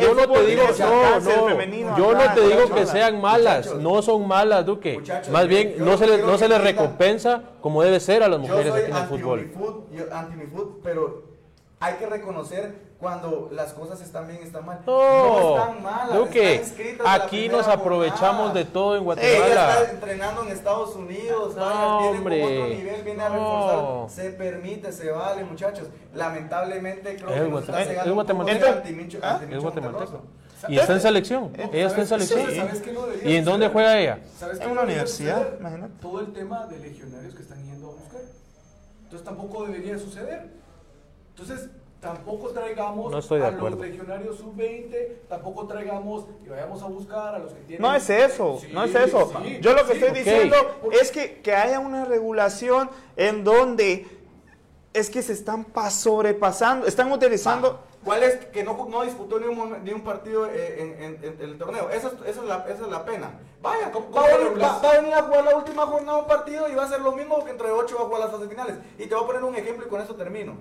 yo, no te digo, no, no, femenino yo no te digo que sean malas, muchachos. no son malas, Duque. Muchachos, Más bien, no se les, no se recompensa como debe ser a las mujeres aquí en el anti fútbol. Yo anti Unifoot, pero hay que reconocer cuando las cosas están bien, están mal. No, están malas. Duque, están aquí nos aprovechamos jornada. de todo en Ella Guatemala. está entrenando en Estados Unidos, No, vaya, viene hombre. con otro nivel, viene a No. reforzar. Se permite, se vale, muchachos. Lamentablemente creo Es que está es cegando un poco guatemalteco. el anti-Mincho- ¿Ah? anti-Mincho Es guatemalteco. Y está en selección. Ella está en selección. Entonces, ¿sabes qué no debería ¿Y en dónde juega ella? ¿Sabes En no una universidad, imagínate. Todo el tema de legionarios que están yendo a buscar. Entonces tampoco debería suceder. Entonces tampoco traigamos No estoy de a acuerdo. los legionarios sub-20, tampoco traigamos y vayamos a buscar a los que tienen... No es eso, Sí, no es eso. sí, Yo lo que sí. estoy diciendo es que, que haya una regulación en donde es que se están pa- sobrepasando, están utilizando... ¿Cuál es? Que no, no disputó ni un, ni un partido eh, en, en- en el torneo. Esa es, esa es, la, esa es la pena. Vaya, ¿Cómo- va, a cómo venir, regulas? va- va a venir a jugar la última jornada un partido y va a ser lo mismo que entre 8 va a jugar las fases finales. Y te voy a poner un ejemplo y con eso termino.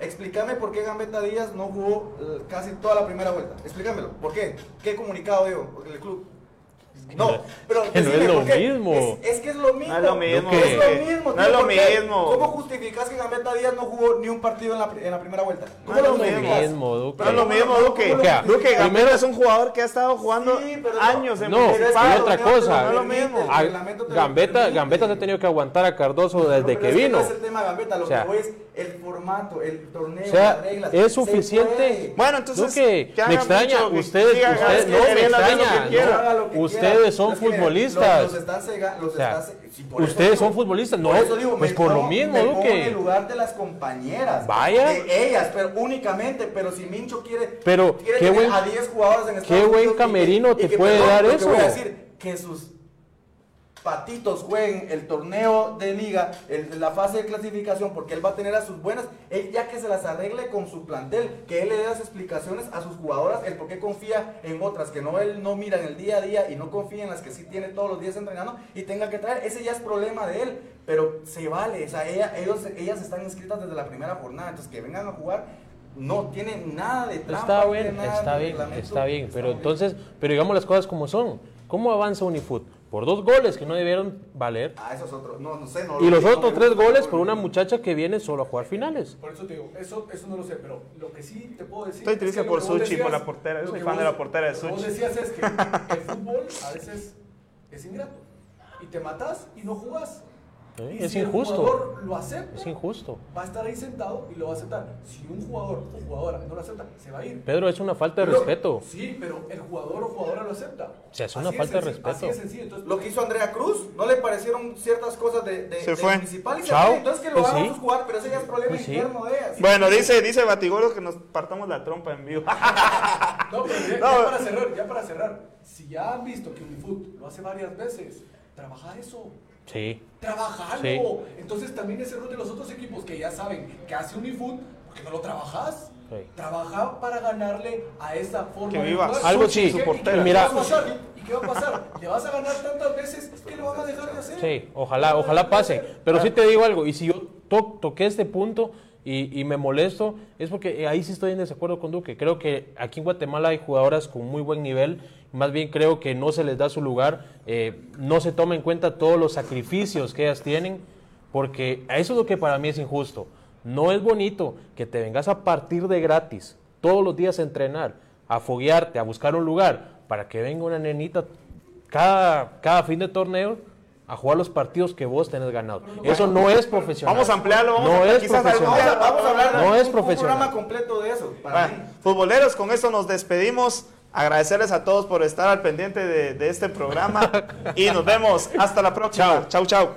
Explícame por qué Gambetta Díaz no jugó eh, casi toda la primera vuelta. Explícamelo. ¿Por qué? ¿Qué comunicado dio el club? No, pero que no es lo mismo. Es, es que es lo mismo. No es lo mismo, Es lo Duque. mismo. No es lo mismo. ¿Cómo justificas que Gambetta Díaz no jugó ni un partido en la, en la primera vuelta? ¿Cómo No es lo mismo, Duque. No es lo mismo, Duque. Duque Primero- Gambetta es un jugador que ha estado jugando Sí, pero no. años en No, y otra cosa. No es lo mismo. Ah, Gambetta. Gambetta se ha tenido que aguantar a Cardoso desde Pero que es vino. No es el tema Gambetta, lo O sea, que voy es, el formato, el torneo, O sea, las reglas. es suficiente. Bueno, entonces, Duque, que me extraña, mucho, que ustedes, sigan ustedes, hagan- no que me que extraña, quieran. Haga lo que Ustedes son que, futbolistas. Los, los están cega- los O sea, está ce- sí, por eso ustedes son futbolistas, no, por eso digo, pues me por lo mismo, me pongo Duque. en el lugar de las compañeras. Vaya. De ellas, pero únicamente. Pero si Mincho quiere. Pero, quiere qué tener buen- a 10 jugadores en Estados qué buen Unidos y que- camerino y te que, puede perdón, dar que eso. voy a decir, que sus patitos jueguen el torneo de liga, el- la fase de clasificación, porque él va a tener a sus buenas, él ya que se las arregle con su plantel, que él le dé las explicaciones a sus jugadoras, el por qué confía en otras, que no él no mira en el día a día y no confía en las que sí tiene todos los días entrenando y tenga que traer, ese ya es problema de él, pero se vale, o sea, ella- ellos, ellas están inscritas desde la primera jornada, entonces que vengan a jugar. No tienen nada de trampa. Está bien, está bien, está bien, pero entonces, pero digamos las cosas como son. ¿Cómo avanza Unifoot? Por dos goles que no debieron valer. Ah, esos otros. No, no sé. No, Y los no otros tres goles por una muchacha que viene solo a jugar finales. Por eso te digo, eso, eso no lo sé, pero lo que sí te puedo decir. Estoy es triste que por que vos Suchi, por decías- la portera. Yo soy fan de vos- la portera de lo que Vos Suchi. decías es que el fútbol a veces es ingrato. Y te matas y no jugás. Sí, Y es si injusto. El jugador lo acepta. Es injusto. Va a estar ahí sentado y lo va a aceptar. Si un jugador o jugadora no lo acepta, se va a ir. Pedro, es una falta de Pero- respeto. Sí, pero el jugador o jugadora lo acepta. O sea, es una Así falta de sencillo, respeto. Así es sencillo. Entonces, Lo que hizo Andrea Cruz, ¿no le parecieron ciertas cosas de, de, Se de fue. municipal y se Chao. fue? Entonces que lo Pues sí. jugadores, pero ese ya es problema Pues sí. interno de ellas. Bueno, dice, dice Batigoro que nos partamos la trompa en vivo. No, pero ya, No. ya para cerrar, ya para cerrar. Si ya han visto que Unifoot lo hace varias veces, trabaja eso. Sí. Trabajalo. Sí. Entonces también ese error de los otros equipos que ya saben que hace Unifoot, ¿por qué no lo trabajas? Sí. Trabaja para ganarle a esa forma Que de viva jugar. Algo ¿Y sí. Su y qué portera. va a Mira. pasar? ¿Y qué va a pasar? Le vas a ganar tantas veces que lo van a dejar de hacer. Sí, ojalá, ojalá pase. Pero sí te digo algo, y si yo to- toqué este punto y, me molesto, es porque eh, ahí sí estoy en desacuerdo con Duque. Creo que aquí en Guatemala hay jugadoras con muy buen nivel, más bien creo que no se les da su lugar, eh, no se toma en cuenta todos los sacrificios que ellas tienen, porque eso es lo que para mí es injusto. No es bonito que te vengas a partir de gratis todos los días a entrenar, a foguearte, a buscar un lugar, para que venga una nenita cada, cada fin de torneo a jugar los partidos que vos tenés ganado. Eso no es profesional. Vamos a ampliarlo, vamos no a- es quizás algún Vamos a, vamos a hablar No de es un, profesional. un programa completo de eso. Para Bueno, futboleros, con esto nos despedimos. Agradecerles a todos por estar al pendiente de, de este programa. Y nos vemos hasta la próxima. Chau, chau.